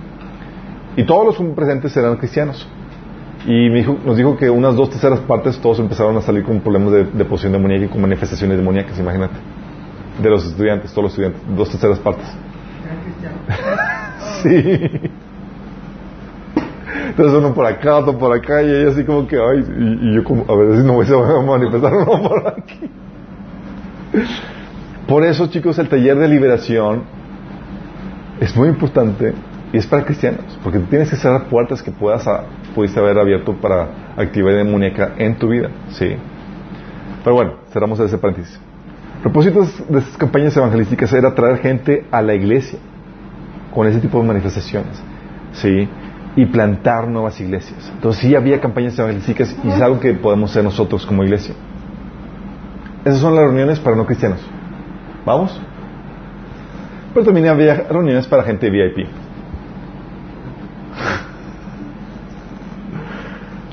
Y todos los presentes eran cristianos. Y me dijo- nos dijo que unas dos terceras partes todos empezaron a salir con problemas de, de posesión demoníaca y con manifestaciones demoníacas, imagínate. De los estudiantes, todos los estudiantes, dos terceras partes. Sí. Entonces uno por acá, otro por acá, y ella así como que, ay, y, y yo como, a ver si no se va a manifestar uno por aquí. Por eso, chicos, el taller de liberación es muy importante y es para cristianos, porque tú tienes que cerrar puertas que puedas a- pudiste haber abierto para actividad demoníaca en tu vida, sí. Pero bueno, cerramos ese paréntesis. El propósito de estas campañas evangelísticas era traer gente a la iglesia con ese tipo de manifestaciones, sí, y plantar nuevas iglesias. Entonces sí había campañas evangelísticas y es algo que podemos hacer nosotros como iglesia. Esas son las reuniones para no cristianos. ¿Vamos? Pero también había reuniones para gente VIP.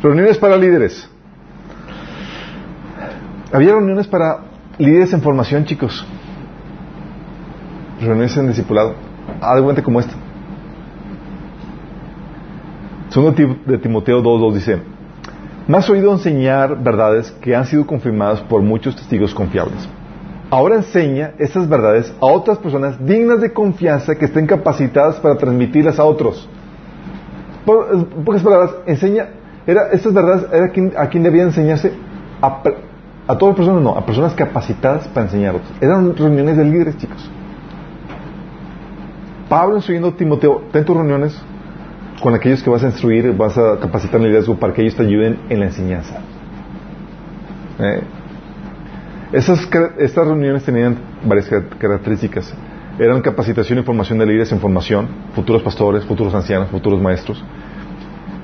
Reuniones para líderes. Había reuniones para líderes en formación, chicos. Reuniones en discipulado. Algo como esta. Segundo de Timoteo 2.2 dice, Más oído enseñar verdades que han sido confirmadas por muchos testigos confiables. Ahora enseña estas verdades a otras personas dignas de confianza que estén capacitadas para transmitirlas a otros. En pocas palabras, enseña, era, estas verdades, era a quien, a quien debía enseñarse a, todas las personas, no, a personas capacitadas para enseñar otros. Eran reuniones de líderes, chicos. Pablo instruyendo a Timoteo, ten tus reuniones con aquellos que vas a instruir, vas a capacitar en liderazgo para que ellos te ayuden en la enseñanza. Eh, Car- estas reuniones tenían varias car- características. Eran capacitación y formación de líderes en formación, futuros pastores, futuros ancianos, futuros maestros.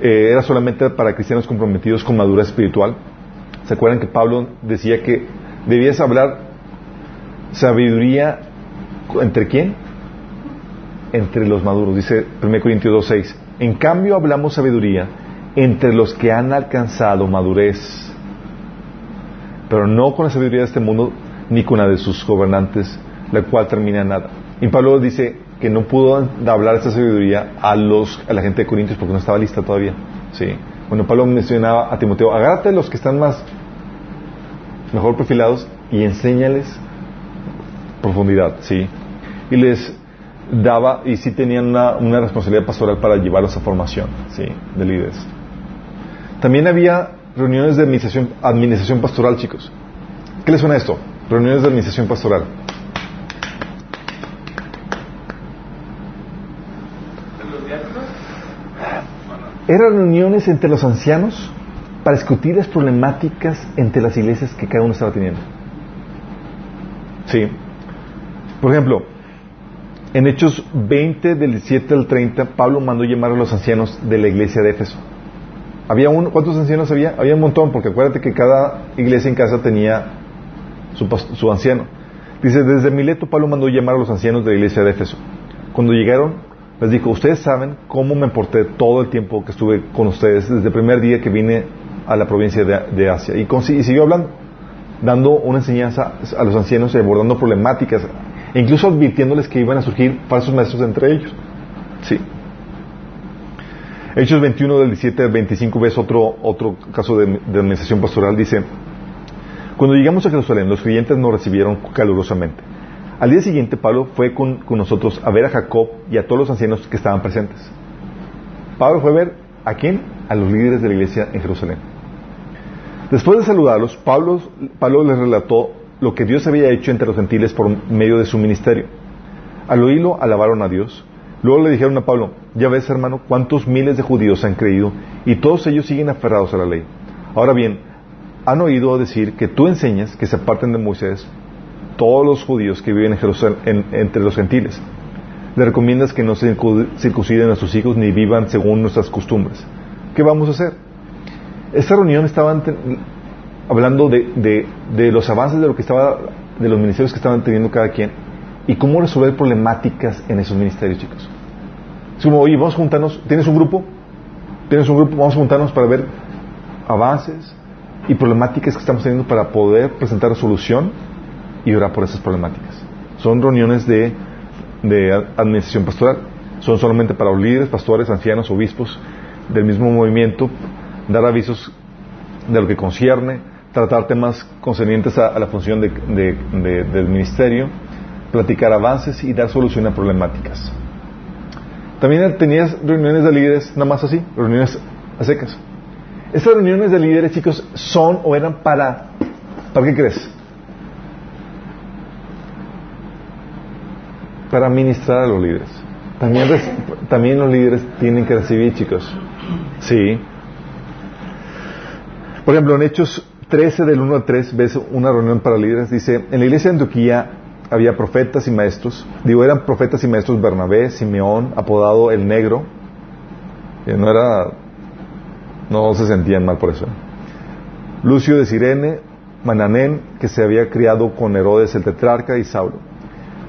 Eh, era solamente para cristianos comprometidos con madurez espiritual. ¿Se acuerdan que Pablo decía que debías hablar sabiduría entre quién? Entre los maduros. Dice 1 Corintios 2.6. En cambio hablamos sabiduría entre los que han alcanzado madurez pero no con la sabiduría de este mundo ni con la de sus gobernantes, la cual termina nada. Y Pablo dice que no pudo hablar esta sabiduría a los a la gente de Corintios porque no estaba lista todavía. Sí. Bueno, Pablo mencionaba a Timoteo, agárrate los que están más mejor perfilados y enséñales profundidad, sí. Y les daba y sí tenían una, una responsabilidad pastoral para llevarlos a formación, sí, de líderes. También había reuniones de administración, administración pastoral, chicos. ¿Qué les suena esto? Reuniones de administración pastoral. Eran reuniones entre los ancianos para discutir las problemáticas entre las iglesias que cada uno estaba teniendo. Sí. Por ejemplo, en Hechos 20, del 17 al 30, Pablo mandó llamar a los ancianos de la iglesia de Éfeso. Había un, ¿Cuántos ancianos había? Había un montón, porque acuérdate que cada iglesia en casa tenía su, su anciano. Dice, desde Mileto Pablo mandó llamar a los ancianos de la iglesia de Éfeso. Cuando llegaron, les dijo, ustedes saben cómo me porté todo el tiempo que estuve con ustedes, desde el primer día que vine a la provincia de, de Asia. Y, con- y siguió hablando, dando una enseñanza a los ancianos y abordando problemáticas, e incluso advirtiéndoles que iban a surgir falsos maestros entre ellos. Sí. Hechos 21 del 17 al 25 ves otro, otro caso de, de administración pastoral. Dice, cuando llegamos a Jerusalén, los creyentes nos recibieron calurosamente. Al día siguiente, Pablo fue con, con nosotros a ver a Jacob y a todos los ancianos que estaban presentes. Pablo fue a ver a quién? A los líderes de la iglesia en Jerusalén. Después de saludarlos, Pablo, Pablo les relató lo que Dios había hecho entre los gentiles por medio de su ministerio. Al oírlo, alabaron a Dios. Luego le dijeron a Pablo, ya ves hermano, cuántos miles de judíos han creído y todos ellos siguen aferrados a la ley. Ahora bien, han oído decir que tú enseñas que se aparten de Moisés todos los judíos que viven en Jerusalén, en- entre los gentiles. Le recomiendas que no se circu- circunciden a sus hijos ni vivan según nuestras costumbres. ¿Qué vamos a hacer? Esta reunión estaban hablando de, de- de los avances de lo que estaba, de los ministerios que estaban teniendo cada quien y cómo resolver problemáticas en esos ministerios, chicos. Es como, oye, vamos a juntarnos, ¿tienes un grupo? ¿Tienes un grupo? Vamos a juntarnos para ver avances y problemáticas que estamos teniendo para poder presentar solución y orar por esas problemáticas. Son reuniones de, de administración pastoral. Son solamente para los líderes, pastores, ancianos, obispos del mismo movimiento, dar avisos de lo que concierne, tratar temas concernientes a, la función de- del ministerio, platicar avances y dar solución a problemáticas. También tenías reuniones de líderes, nada más así, reuniones a secas. Estas reuniones de líderes, chicos, son o eran para... ¿Para qué crees? Para ministrar a los líderes. También, también los líderes tienen que recibir, chicos. Sí. Por ejemplo, en Hechos 13 del 1 al 3 ves una reunión para líderes. Dice, en la iglesia de Antioquía había profetas y maestros. Digo, eran profetas y maestros Bernabé, Simeón, apodado el Negro. No era... No se sentían mal por eso. Lucio de Sirene, Mananén, que se había criado con Herodes el tetrarca y Saulo.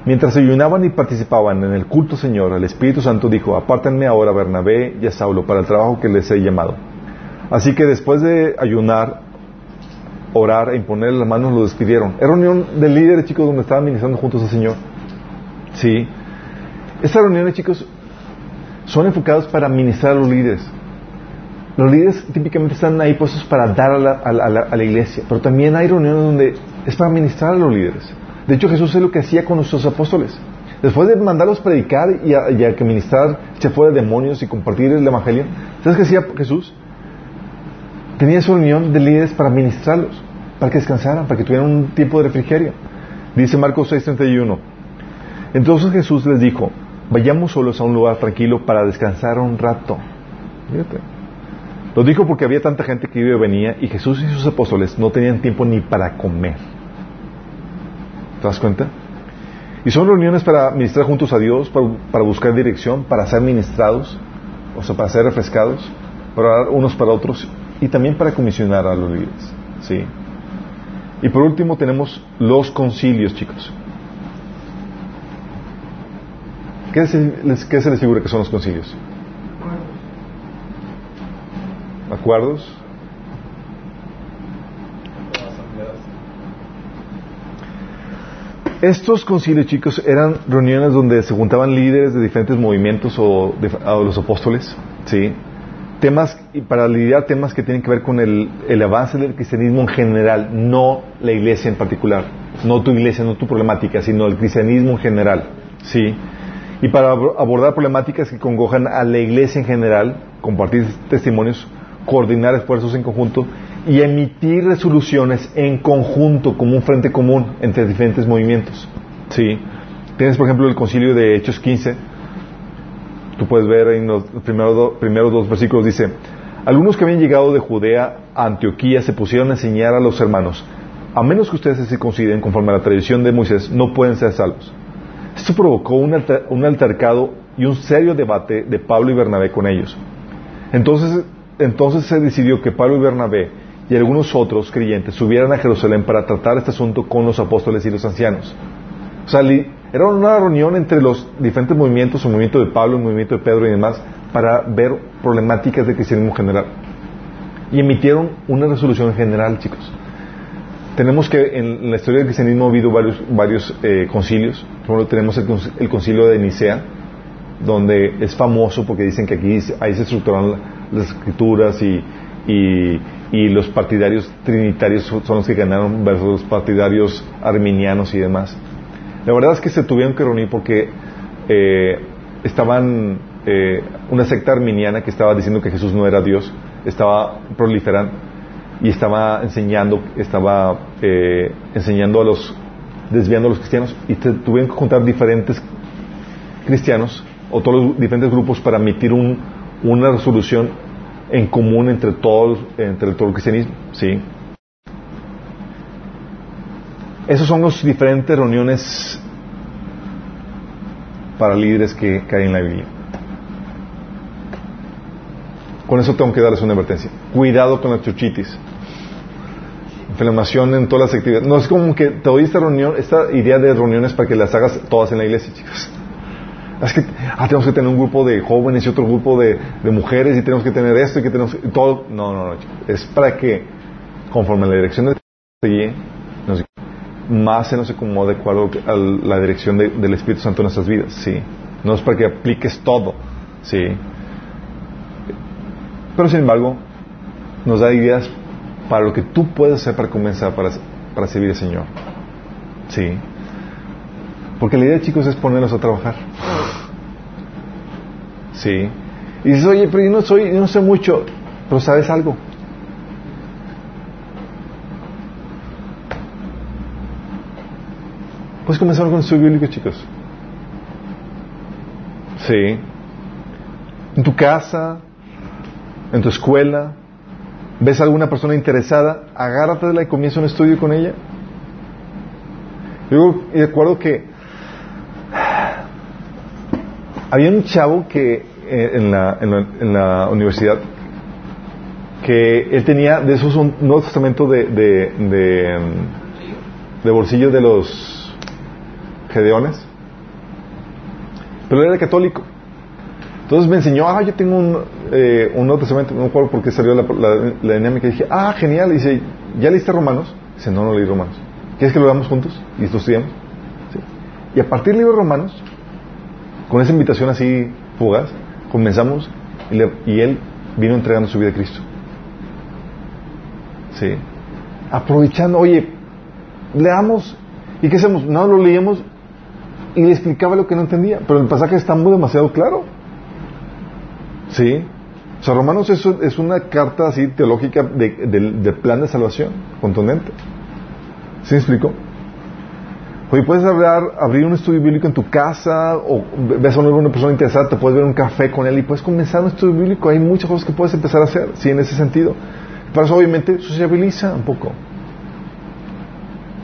Mientras ayunaban y participaban en el culto Señor, el Espíritu Santo dijo, apártenme ahora a Bernabé y a Saulo para el trabajo que les he llamado. Así que después de ayunar, orar e imponer las manos, lo despidieron. Era reunión de líderes, chicos, donde estaban ministrando juntos al Señor. Sí. Estas reuniones, chicos, son enfocadas para ministrar a los líderes. Los líderes típicamente están ahí puestos para dar a la, a la- a la- iglesia, pero también hay reuniones donde es para ministrar a los líderes. De hecho, Jesús es lo que hacía con nuestros apóstoles. Después de mandarlos predicar y a, y a que ministrar, echar fuera demonios y compartir el evangelio, ¿sabes qué hacía Jesús? Tenía su reunión de líderes para ministrarlos, para que descansaran, para que tuvieran un tiempo de refrigerio. Dice Marcos 6:31. Entonces Jesús les dijo, vayamos solos a un lugar tranquilo para descansar un rato. Fíjate. Lo dijo porque había tanta gente que iba y venía y Jesús y sus apóstoles no tenían tiempo ni para comer. ¿Te das cuenta? Y son reuniones para ministrar juntos a Dios, para, buscar dirección, para ser ministrados, o sea, para ser refrescados, para orar unos para otros y también para comisionar a los líderes. ¿sí? Y por último tenemos los concilios, chicos. ¿Qué se, les, qué se les figura que son los concilios? ¿Acuerdos? Estos concilios, chicos, eran reuniones donde se juntaban líderes de diferentes movimientos o, de, o los apóstoles, ¿sí? Temas, y para lidiar temas que tienen que ver con el, el avance del cristianismo en general, no la iglesia en particular, no tu iglesia, no tu problemática, sino el cristianismo en general, ¿sí? Y para ab- abordar problemáticas que congojan a la iglesia en general, compartir testimonios, coordinar esfuerzos en conjunto y emitir resoluciones en conjunto como un frente común entre diferentes movimientos. ¿Sí? Tienes, por ejemplo, el concilio de Hechos 15, Tú puedes ver en los primeros, do- primeros dos versículos, dice, algunos que habían llegado de Judea a Antioquía se pusieron a enseñar a los hermanos, a menos que ustedes se circunciden conforme a la tradición de Moisés, no pueden ser salvos. Esto provocó un, un altercado y un serio debate de Pablo y Bernabé con ellos. Entonces, entonces se decidió que Pablo y Bernabé y algunos otros creyentes subieran a Jerusalén para tratar este asunto con los apóstoles y los ancianos. O sea, era una reunión entre los diferentes movimientos, el movimiento de Pablo, el movimiento de Pedro y demás, para ver problemáticas del cristianismo general. Y emitieron una resolución general, chicos. Tenemos que en la historia del cristianismo ha habido varios, varios eh, concilios. Ejemplo, tenemos el, conci- el concilio de Nicea, donde es famoso porque dicen que aquí ahí se estructuraron la- las escrituras y, y- los partidarios trinitarios son los que ganaron versus los partidarios arminianos y demás. La verdad es que se tuvieron que reunir porque eh, estaban eh, una secta arminiana que estaba diciendo que Jesús no era Dios, estaba proliferando y estaba enseñando, estaba eh, enseñando a los, desviando a los cristianos y te- tuvieron que juntar diferentes cristianos o todos los diferentes grupos para emitir un- una resolución en común entre todos, entre todo el cristianismo, ¿sí? Esos son los diferentes reuniones para líderes que, que hay en la Biblia. Con eso tengo que darles una advertencia. Cuidado con la chuchitis. Inflamación en todas las actividades. No es como que te doy esta reunión, esta idea de reuniones para que las hagas todas en la iglesia, chicos. Es que ah, tenemos que tener un grupo de jóvenes y otro grupo de, mujeres y tenemos que tener esto y que tenemos que- todo. No, no, no. chicos. Es para que, conforme la dirección de nos más se nos acomode a la dirección de- del Espíritu Santo en nuestras vidas, sí. No es para que apliques todo, sí. Pero sin embargo, nos da ideas para lo que tú puedes hacer para comenzar para, para servir al Señor, sí. Porque la idea, chicos, es ponerlos a trabajar, sí. Y dices, oye, pero yo no soy, yo no sé mucho, pero sabes algo. Puedes comenzar con el estudio bíblico, chicos. Sí. En tu casa, en tu escuela, ves a alguna persona interesada, agárratela y comienza un estudio con ella. Yo recuerdo que había un chavo que eh, en, la, en, la, en la universidad que él tenía de esos un Nuevo Testamento de, de, de, de bolsillo de los Gedeones, pero él era católico. Entonces me enseñó, ah, yo tengo un, eh, un Nuevo Testamento, no me acuerdo por qué salió la, la, dinámica. Y dije, ah, genial. Y dice, ¿ya leíste Romanos? Dice, no, no leí Romanos. ¿Quieres que lo veamos juntos? Y estudiamos. Y a partir del libro de Romanos, con esa invitación así fugaz, comenzamos y, le- y él vino entregando su vida a Cristo. Sí. Aprovechando, oye, leamos. ¿Y qué hacemos? No lo leíamos y le explicaba lo que no entendía. Pero el pasaje está muy demasiado claro. Sí. O sea, Romanos es, es una carta así teológica de, del- del plan de salvación, contundente. ¿Sí me explico? Oye, puedes hablar, abrir un estudio bíblico en tu casa o ves a una persona interesada, te puedes ver un café con él y puedes comenzar un estudio bíblico. Hay muchas cosas que puedes empezar a hacer, sí, en ese sentido. Para eso, obviamente, sociabiliza un poco.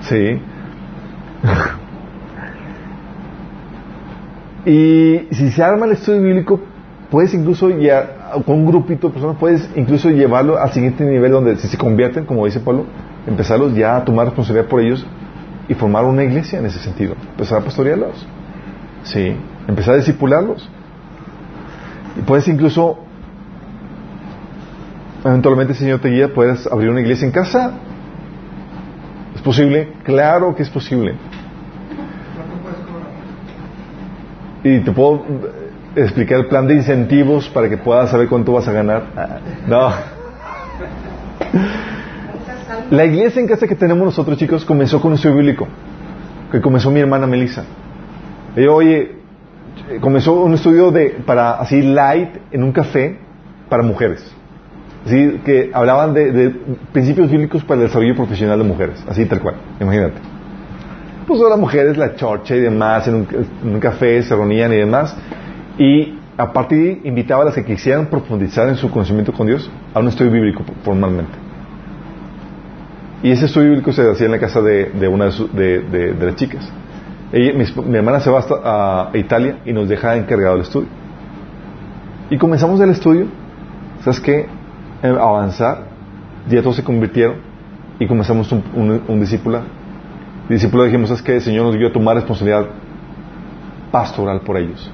Sí. y si se arma el estudio bíblico, puedes incluso ya, con un grupito de personas, puedes incluso llevarlo al siguiente nivel donde si se convierten, como dice Pablo, empezarlos ya a tomar responsabilidad por ellos y formar una iglesia en ese sentido. Empezar a pastorearlos. Sí. Empezar a discipularlos. Y puedes incluso, eventualmente, el Señor te guía, puedes abrir una iglesia en casa. ¿Es posible? Claro que es posible. ¿Cuánto puedes cobrar? Y te puedo eh, explicar el plan de incentivos para que puedas saber cuánto vas a ganar. No. La iglesia en casa que tenemos nosotros, chicos, comenzó con un estudio bíblico. Que comenzó mi hermana Melissa. Ella, oye, comenzó un estudio de, para así light en un café para mujeres. Así que hablaban de, de principios bíblicos para el desarrollo profesional de mujeres. Así tal cual. Imagínate. Pues las mujeres, la chorcha y demás, en un, en un café se reunían y demás. Y aparte de invitaba a las que quisieran profundizar en su conocimiento con Dios a un estudio bíblico formalmente. Y ese estudio bíblico se hacía en la casa de, de una de, su- de- de- las chicas. Ella- mi, mi hermana se va hasta a Italia y nos deja encargado el estudio. Y comenzamos el estudio, ¿sabes qué? Avanzar, ya todos se convirtieron y comenzamos un, un, un discípulo. Discípulo dijimos, ¿sabes qué? El Señor nos dio a tomar responsabilidad pastoral por ellos.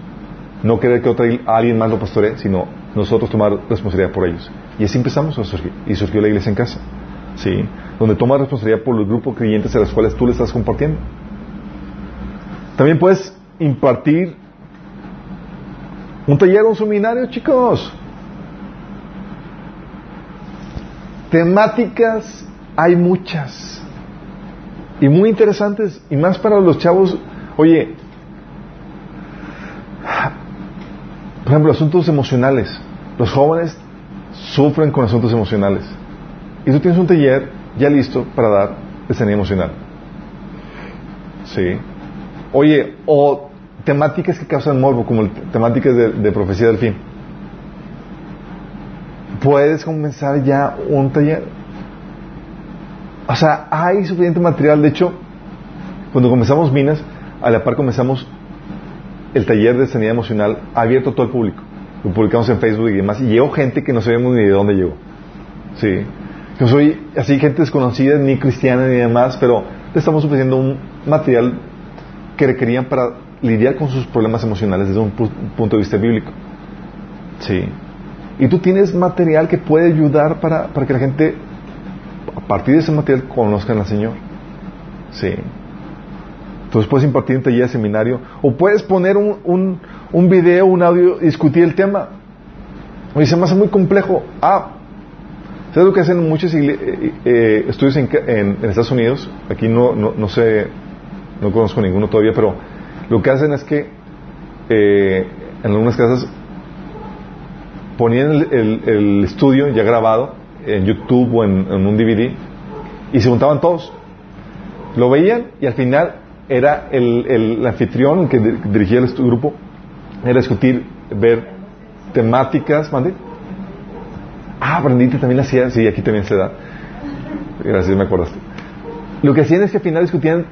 No querer que otra, alguien más lo pastoree, sino nosotros tomar responsabilidad por ellos. Y así empezamos a surgir. Y surgió la iglesia en casa. ¿Sí? Donde tomas responsabilidad por los grupos creyentes a los cuales tú le estás compartiendo. También puedes impartir un taller o un seminario, chicos. Temáticas hay muchas. Y muy interesantes. Y más para los chavos. Oye, por ejemplo, asuntos emocionales. Los jóvenes sufren con asuntos emocionales. Y tú tienes un taller ya listo para dar de sanidad emocional. Sí. Oye, o temáticas que causan morbo, como temáticas de, de profecía del fin. Puedes comenzar ya un taller. O sea, hay suficiente material. De hecho, cuando comenzamos Minas, a la par comenzamos el taller de sanidad emocional abierto a todo el público. Lo publicamos en Facebook y demás. Y llegó gente que no sabíamos ni de dónde llegó. Sí. Yo soy así gente desconocida, ni cristiana ni demás, pero le estamos ofreciendo un material que requerían para lidiar con sus problemas emocionales desde un pu- punto de vista bíblico. Sí. Y tú tienes material que puede ayudar para, para que la gente, a partir de ese material, conozcan al Señor. Sí. Entonces puedes impartir un taller, seminario, o puedes poner un, un, un video, un audio, discutir el tema. Oye, se me hace muy complejo. Ah, ¿sabes lo que hacen muchos eh, eh, estudios en, en- en Estados Unidos? Aquí no, no, no sé, no conozco ninguno todavía, pero lo que hacen es que eh, en algunas casas ponían el, el- el estudio ya grabado en YouTube o en, un DVD y se juntaban todos. Lo veían y al final era el, el anfitrión que di- dirigía el grupo, era discutir, ver temáticas, ¿mande? Ah, Brandita también la sí, aquí también se da. Gracias, me acordaste. Lo que hacían es que al final discutían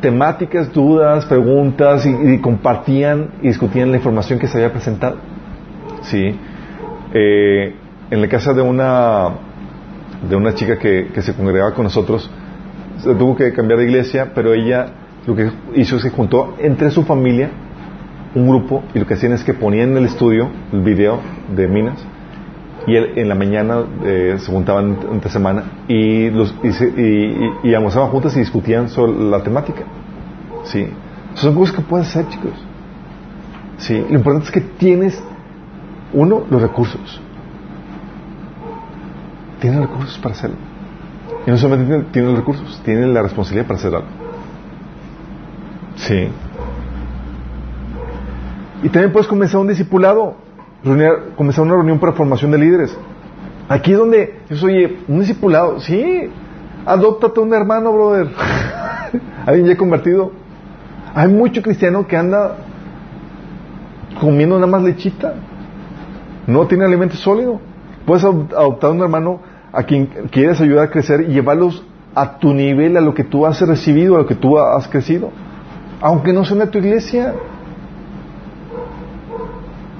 temáticas, dudas, preguntas y, y compartían y discutían la información que se había presentado. Sí. Eh, en la casa de una de una chica que, que se congregaba con nosotros, se tuvo que cambiar de iglesia, pero ella lo que hizo es que juntó entre su familia un grupo y lo que hacían es que ponían en el estudio el video de Minas y él- en la mañana eh, se juntaban entre semana y, y, se- y- y almorzaban juntas y discutían sobre la temática. Sí. Son cosas que puedes hacer, chicos. Sí. Lo importante es que tienes, uno, los recursos. Tienes recursos para hacerlo. Y no solamente tienen los recursos, tienen la responsabilidad para hacer algo. Sí. Y también puedes comenzar un discipulado, reunir- comenzar una reunión para formación de líderes. Aquí es donde yo soy un discipulado, sí. Adóptate a un hermano, brother. Alguien ya convertido. Hay mucho cristiano que anda comiendo nada más lechita. No tiene alimento sólido. Puedes adop- adoptar a un hermano a quien quieres ayudar a crecer y llevarlos a tu nivel, a lo que tú has recibido, a lo que tú has crecido. Aunque no sean de tu iglesia.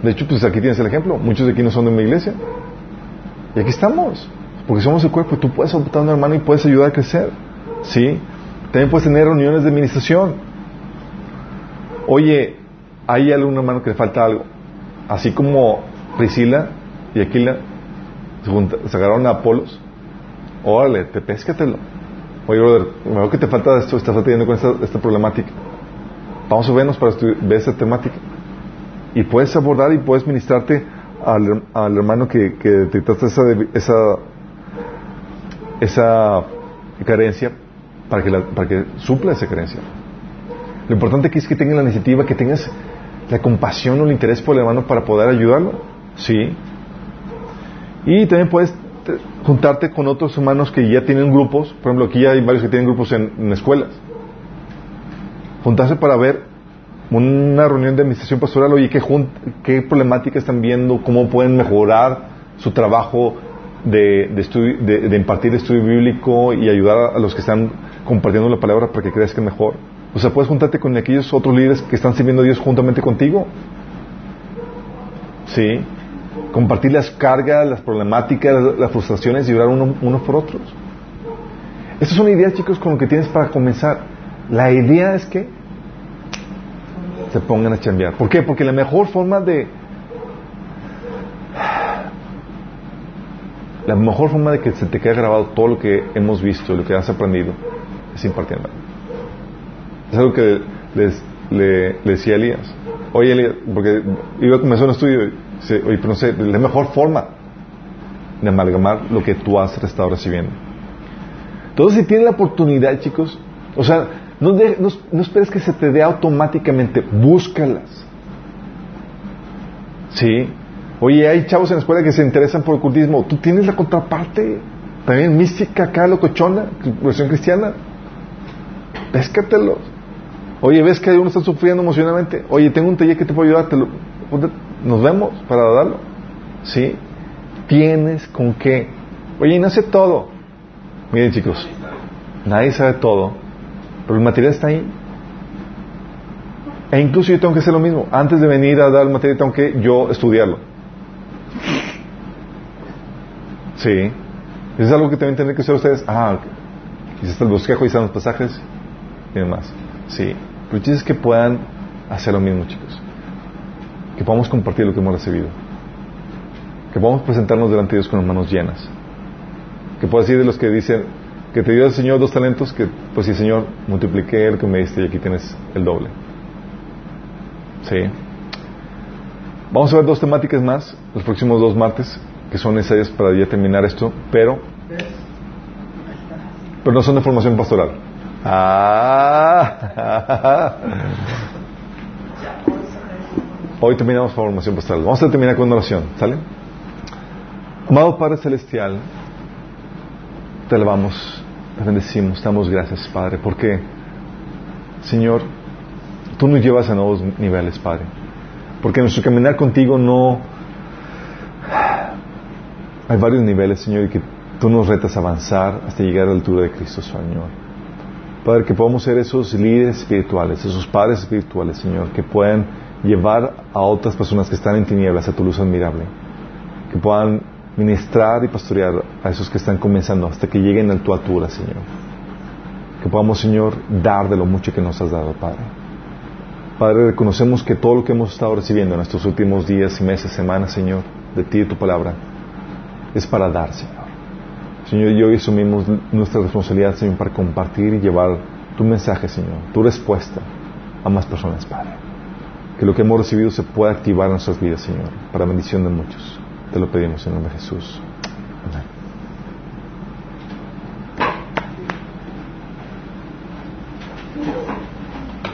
De hecho, pues aquí tienes el ejemplo. Muchos de aquí no son de mi iglesia. Y aquí estamos. Porque somos el cuerpo. Tú puedes adoptar a un hermano y puedes ayudar a crecer. ¿Sí? También puedes tener reuniones de administración. Oye, hay algún hermano que le falta algo. Así como Priscila y Aquila agarraron a Apolos. Órale, te péscatelo. Oye, brother, me veo que te falta esto, estás atendiendo con esta, esta problemática. Vamos a vernos para ver esta temática. Y puedes abordar y puedes ministrarte al, al hermano que, que detectaste esa, esa, esa carencia para que, la- para que supla esa carencia. Lo importante aquí es que tengas la iniciativa, que tengas la compasión o el interés por el hermano para poder ayudarlo. Sí. Y también puedes te- juntarte con otros hermanos que ya tienen grupos. Por ejemplo, aquí hay varios que tienen grupos en, escuelas. Juntarse para ver una reunión de administración pastoral, oye, ¿qué, qué problemática están viendo? ¿Cómo pueden mejorar su trabajo de, de, estu- de- de impartir estudio bíblico y ayudar a los que están compartiendo la palabra para que crezcan mejor? O sea, puedes juntarte con aquellos otros líderes que están sirviendo a Dios juntamente contigo. Sí. Compartir las cargas, las problemáticas, las frustraciones y orar uno- unos por otros. Estas son ideas, chicos, con lo que tienes para comenzar. La idea es que se pongan a chambear. ¿Por qué? Porque la mejor forma de... La mejor forma de que se te quede grabado todo lo que hemos visto, lo que has aprendido, es impartiendo. Es algo que les, le, decía a Elías. Oye, Elías, porque iba a comenzar un estudio, dice, oye, pero no sé, la mejor forma de amalgamar lo que tú has estado recibiendo. Entonces, si tienes la oportunidad, chicos, o sea, no, de- no- esperes que se te dé automáticamente, búscalas. Sí. Oye, hay chavos en la escuela que se interesan por ocultismo. Tú tienes la contraparte. También mística acá, locochona, versión cristiana. Péscatelos. Oye, ves que uno está sufriendo emocionalmente. Oye, tengo un taller que te puedo ayudar. te lo- nos vemos para darlo. Sí. Tienes con qué. Oye, no sé todo. Miren, chicos, nadie sabe todo, pero el material está ahí. E incluso yo tengo que hacer lo mismo. Antes de venir a dar el material, tengo que yo estudiarlo. Sí. Es algo que también tienen que hacer ustedes. Ah. Quizás está el bosquejo y están los pasajes y demás. Sí. Pero el chiste es que puedan hacer lo mismo, chicos. Que podamos compartir lo que hemos recibido. Que podamos presentarnos delante de Dios con las manos llenas. Que puedas decir de los que dicen que te dio el Señor dos talentos, que pues sí, Señor, multipliqué lo que me diste y aquí tienes el doble. Sí. Vamos a ver dos temáticas más los próximos dos martes que son necesarias para ya terminar esto, pero pero no son de formación pastoral. Ah. Hoy terminamos formación pastoral. Vamos a terminar con una oración, ¿sale? Amado Padre Celestial, te alabamos, te bendecimos, te damos gracias, Padre, porque, Señor, tú nos llevas a nuevos niveles, Padre. Porque nuestro caminar contigo no... Hay varios niveles, Señor, y que tú nos retas a avanzar hasta llegar a la altura de Cristo, Señor. Padre, que podamos ser esos líderes espirituales, esos padres espirituales, Señor, que puedan llevar a otras personas que están en tinieblas a tu luz admirable. Que puedan ministrar y pastorear a esos que están comenzando hasta que lleguen a tu altura, Señor. Que podamos, Señor, dar de lo mucho que nos has dado, Padre. Padre, reconocemos que todo lo que hemos estado recibiendo en estos últimos días y meses, semanas, Señor, de ti y tu palabra, es para dar, Señor. Señor, y hoy asumimos nuestra responsabilidad, Señor, para compartir y llevar tu mensaje, Señor, tu respuesta a más personas, Padre. Que lo que hemos recibido se pueda activar en nuestras vidas, Señor, para bendición de muchos. Te lo pedimos en nombre de Jesús. Amén.